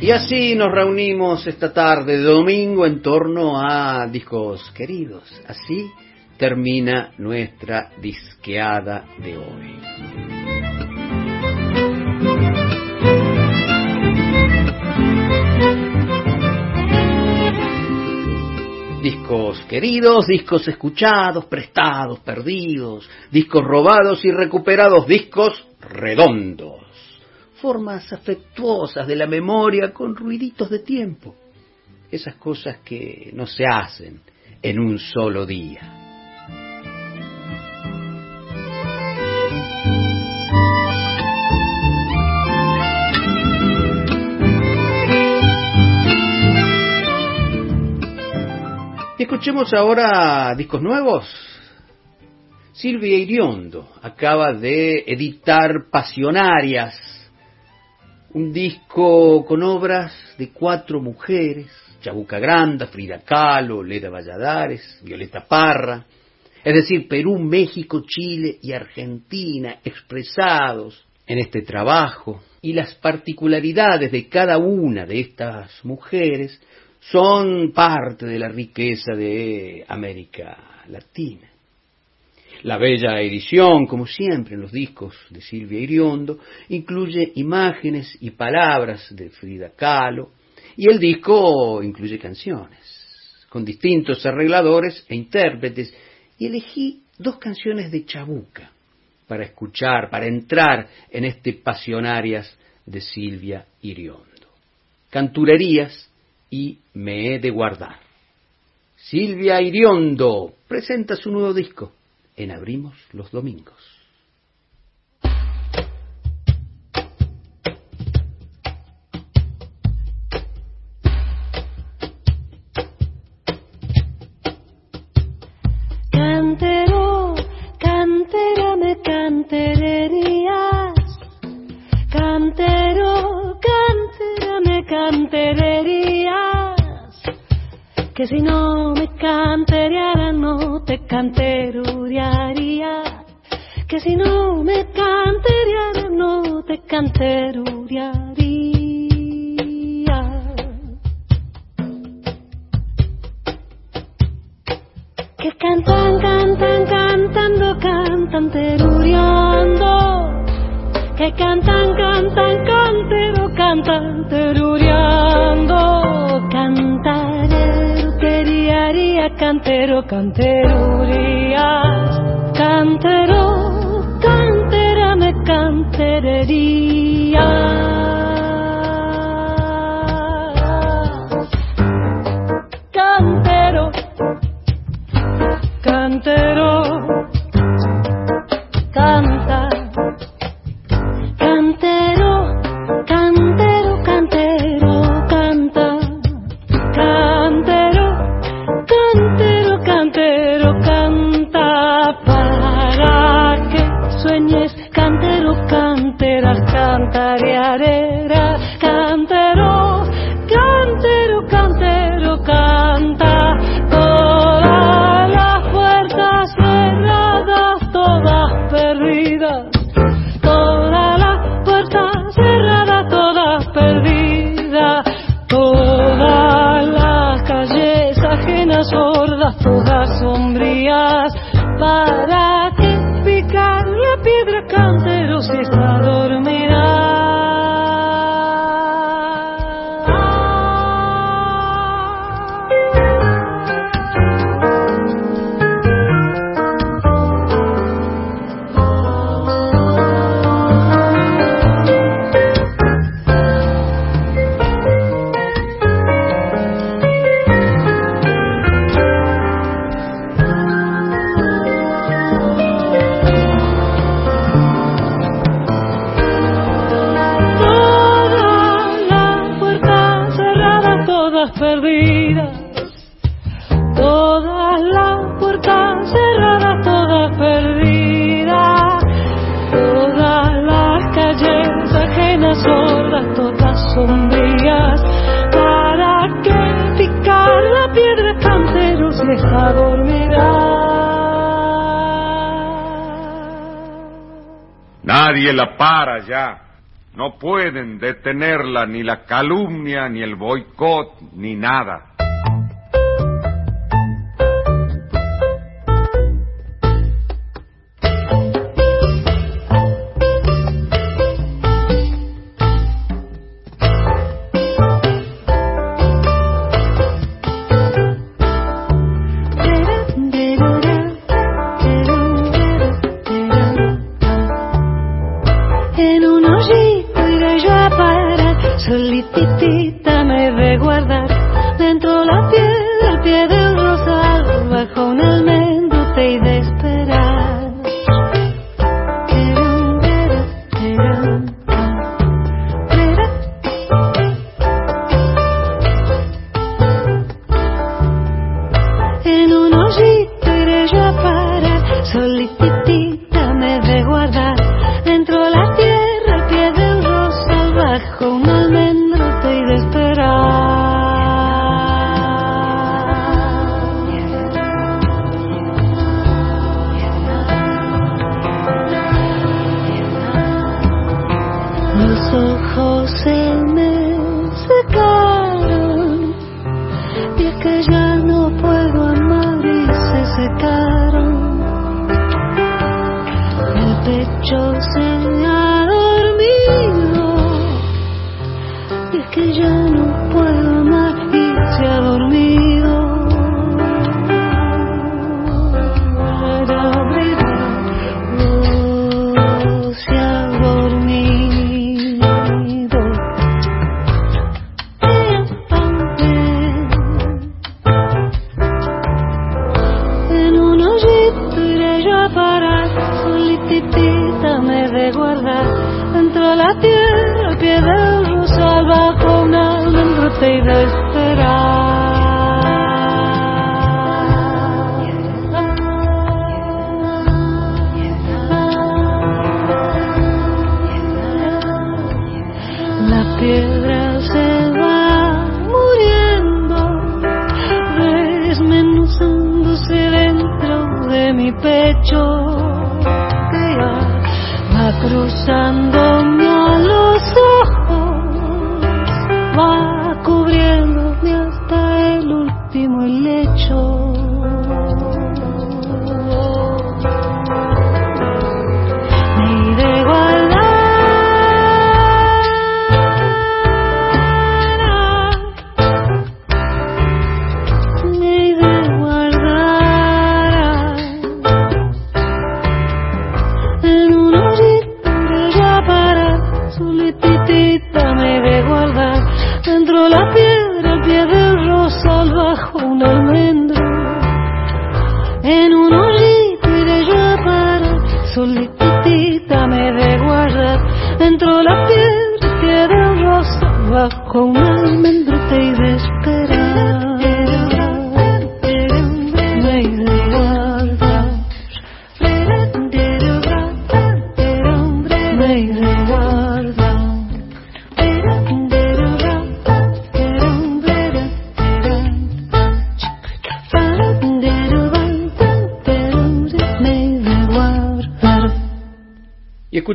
Y así nos reunimos esta tarde de domingo en torno a discos queridos. Así termina nuestra disqueada de hoy. Discos queridos, discos escuchados, prestados, perdidos, discos robados y recuperados, discos redondos formas afectuosas de la memoria con ruiditos de tiempo. Esas cosas que no se hacen en un solo día. Escuchemos ahora discos nuevos. Silvia Iriondo acaba de editar Pasionarias, un disco con obras de cuatro mujeres, Chabuca Granda, Frida Kahlo, Leda Valladares, Violeta Parra, es decir, Perú, México, Chile y Argentina expresados en este trabajo y las particularidades de cada una de estas mujeres son parte de la riqueza de América Latina. La bella edición, como siempre en los discos de Silvia Iriondo, incluye imágenes y palabras de Frida Kahlo, y el disco incluye canciones, con distintos arregladores e intérpretes, y elegí dos canciones de Chabuca para escuchar, para entrar en este Pasionarias de Silvia Iriondo. Canturerías y Me he de guardar. Silvia Iriondo presenta su nuevo disco en Abrimos los Domingos. ni la calumnia, ni el boicot, ni nada.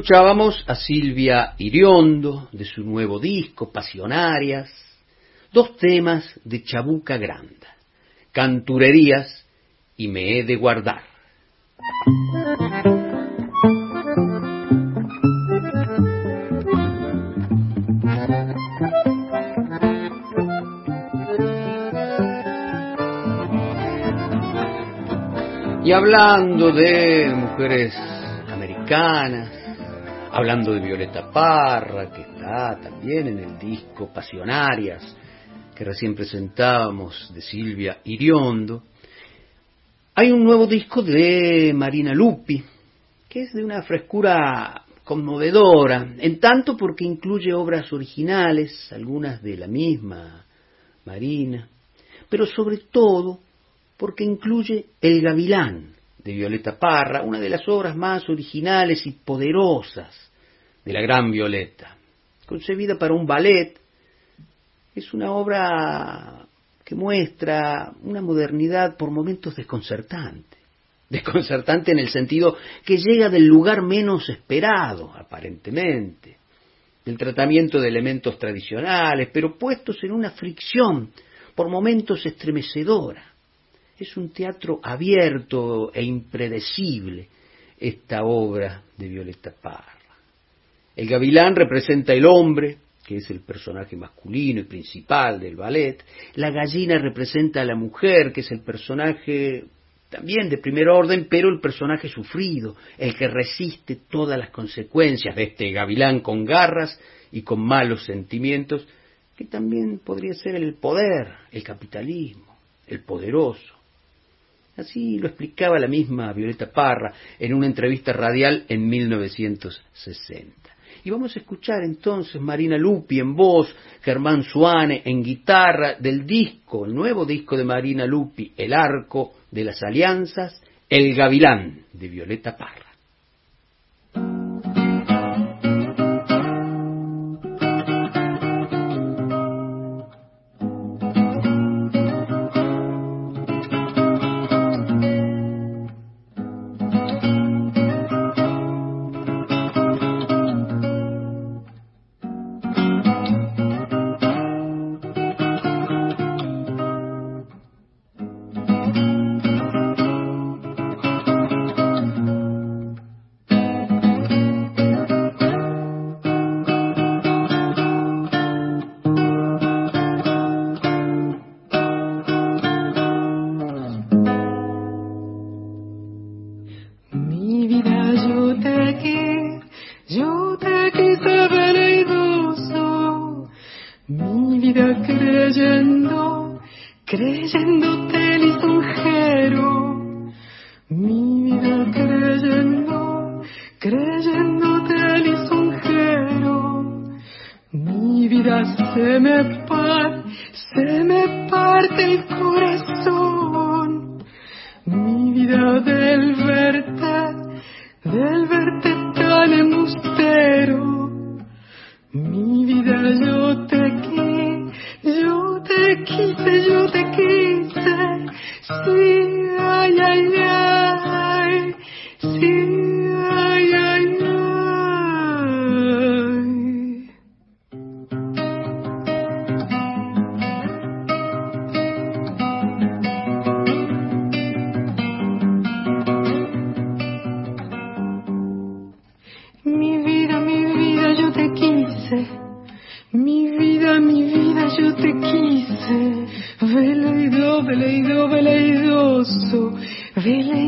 Escuchábamos a Silvia Iriondo de su nuevo disco, Pasionarias, dos temas de Chabuca Granda, Canturerías y Me he de guardar. Y hablando de mujeres americanas, hablando de Violeta Parra, que está también en el disco Pasionarias, que recién presentábamos, de Silvia Iriondo. Hay un nuevo disco de Marina Lupi, que es de una frescura conmovedora, en tanto porque incluye obras originales, algunas de la misma Marina, pero sobre todo porque incluye El Gavilán, de Violeta Parra, una de las obras más originales y poderosas de la gran Violeta. Concebida para un ballet, es una obra que muestra una modernidad por momentos desconcertante. Desconcertante en el sentido que llega del lugar menos esperado, aparentemente, del tratamiento de elementos tradicionales, pero puestos en una fricción por momentos estremecedora. Es un teatro abierto e impredecible esta obra de Violeta Parra. El gavilán representa el hombre, que es el personaje masculino y principal del ballet. La gallina representa a la mujer, que es el personaje también de primer orden, pero el personaje sufrido, el que resiste todas las consecuencias de este gavilán con garras y con malos sentimientos, que también podría ser el poder, el capitalismo, el poderoso. Así lo explicaba la misma Violeta Parra en una entrevista radial en 1960. Y vamos a escuchar entonces Marina Lupi en voz, Germán Suane en guitarra del disco, el nuevo disco de Marina Lupi, El Arco de las Alianzas, El Gavilán de Violeta Parra. Really?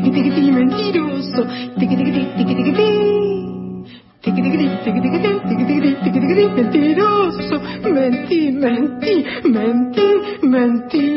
tiquitiquiti mentiroso, tiquitiquiti, tiquitiquiti. Tiquitiquiti, tiquitiquiti, tiquitiquiti, tiquitiquiti mentiroso, mentí, mentí, mentí, mentí.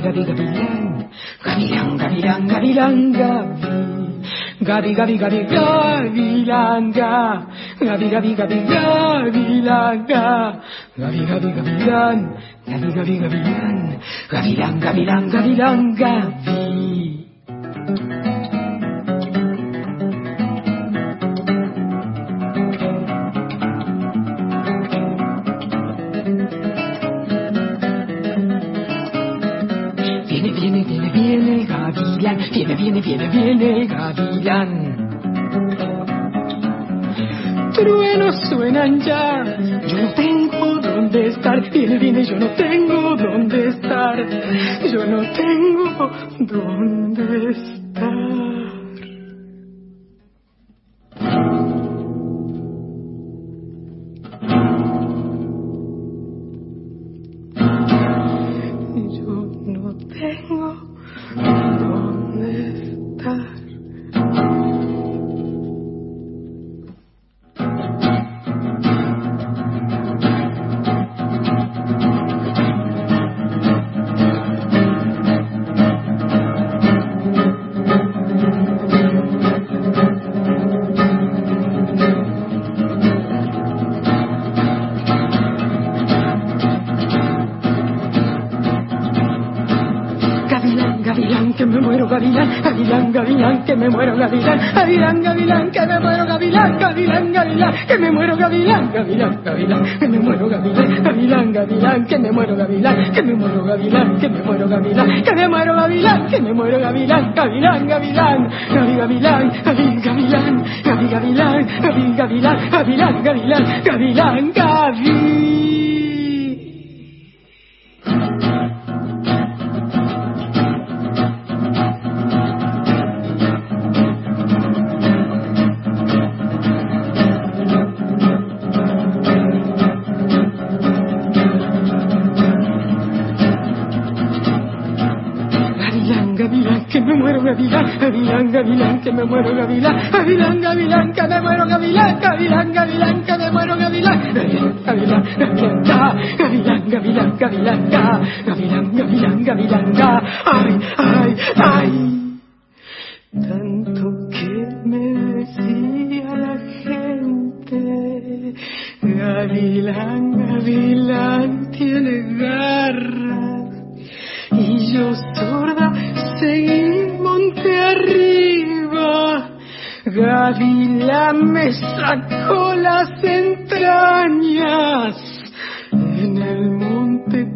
gabi gavilán, gavilán, gavilán, gavilán, gavi, gavi, gavi, gavilán, gavi, gavi, gavi, gavilán, gavi, gavi, gavilán, gavi, gavi, gavilán, gavilán, gavilán, gavilán, gavi. Viene, viene, viene, viene gavilán. Truenos suenan ya, yo no tengo dónde estar. Viene, viene, yo no tengo dónde estar. Yo no tengo dónde estar. Gavilán, gavilán, gavilán, que me muero, gavilán, gavilán, gavilán, que me muero, gavilán, gavilán, gavilán, que me muero, gavilán, gavilán, gavilán, que me muero, gavilán, gavilán, gavilán, que me muero, gavilán, que me muero, gavilán, que me muero, gavilán, que me muero, gavilán, que me muero, gavilán, gavilán, gavilán, gavi, gavilán, gavi, gavilán, gavi, gavilán, gavi, gavilán, gavilán, gavilán, gavilán, gavi. Gavilán, gavilán, gavilán, que me muero, gavilán, gavilán, gavilán, que me muero, gavilán, gavilán, gavilán, que me muero, gavilán, gavilán, gavilán, gavilán, ga, gavilán, gavilán, gavilán, ga, gavilán, gavilán, gavilán, ga, ay, ay, ay. Tanto que me decía la gente, gavilán, gavilán, tiene garras. Y yo sorda seguí Gavilán me sacó las entrañas. En el monte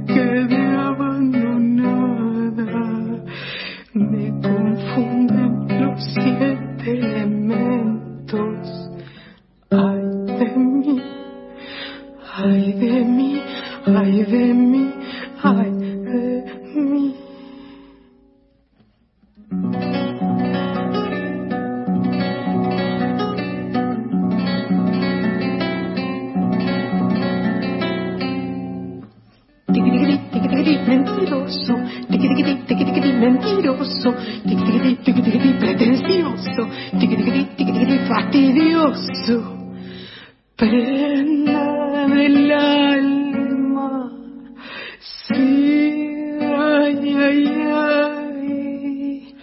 fastidioso. Prenda del alma, sí, ay, ay, ay.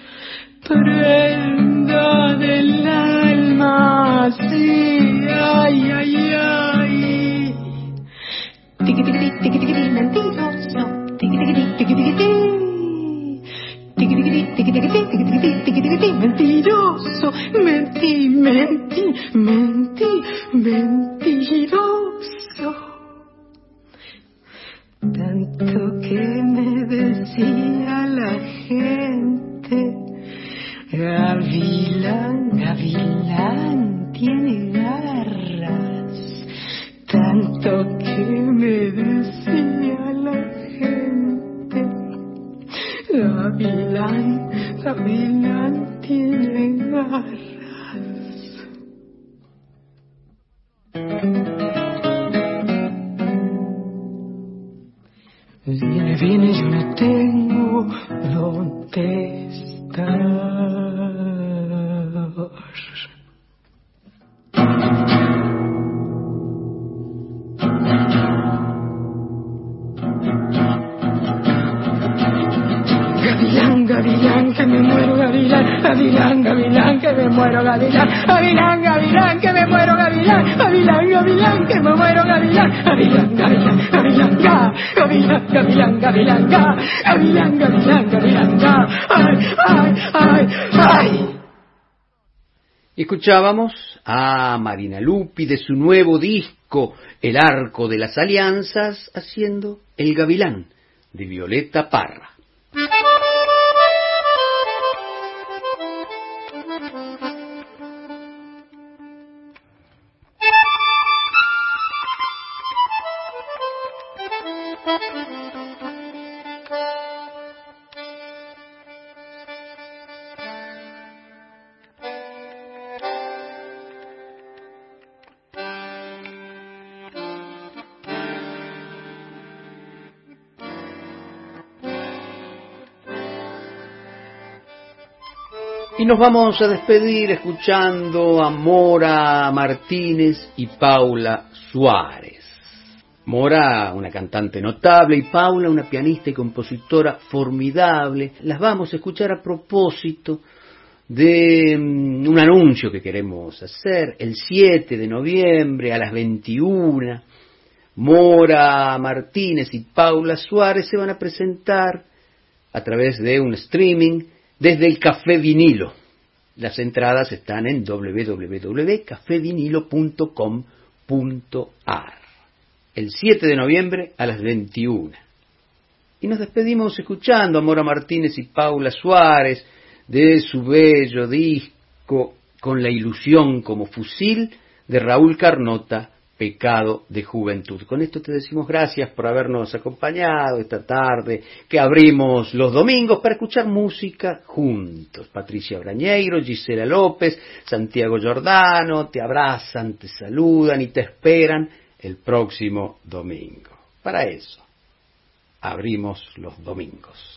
Mentiroso. Mentí, mentí, mentí, mentiroso. Tanto que me decía la gente, Gavilán, Gavilán, tiene garras. Tanto que me decía la gente, Gavilán, Gavilán tiene. Viene, viene, yo no tengo dónde estar. Gavilán, gavilán, que me muero, gavilán, gavilán, gavilán, que me muero, gavilán, gavilán, gavilán, gavilán, ga, gavilán, gavilán, gavilán, ga, gavilán, gavilán, gavilán. Escuchábamos a Marina Lupi de su nuevo disco El Arco de las Alianzas haciendo El Gavilán de Violeta Parra. Nos vamos a despedir escuchando a Mora Martínez y Paula Suárez. Mora, una cantante notable, y Paula, una pianista y compositora formidable. Las vamos a escuchar a propósito de mm, un anuncio que queremos hacer el 7 de noviembre a las 21. Mora Martínez y Paula Suárez se van a presentar a través de un streaming desde el Café Vinilo. Las entradas están en www.cafevinilo.com.ar. El 7 de noviembre a las 21. Y nos despedimos escuchando a Mora Martínez y Paula Suárez de su bello disco Con la ilusión como fusil de Raúl Carnota, Pecado de Juventud. Con esto te decimos gracias por habernos acompañado esta tarde, que abrimos los domingos para escuchar música juntos. Patricia Brañeiro, Gisela López, Santiago Giordano, te abrazan, te saludan y te esperan el próximo domingo. Para eso, abrimos los domingos.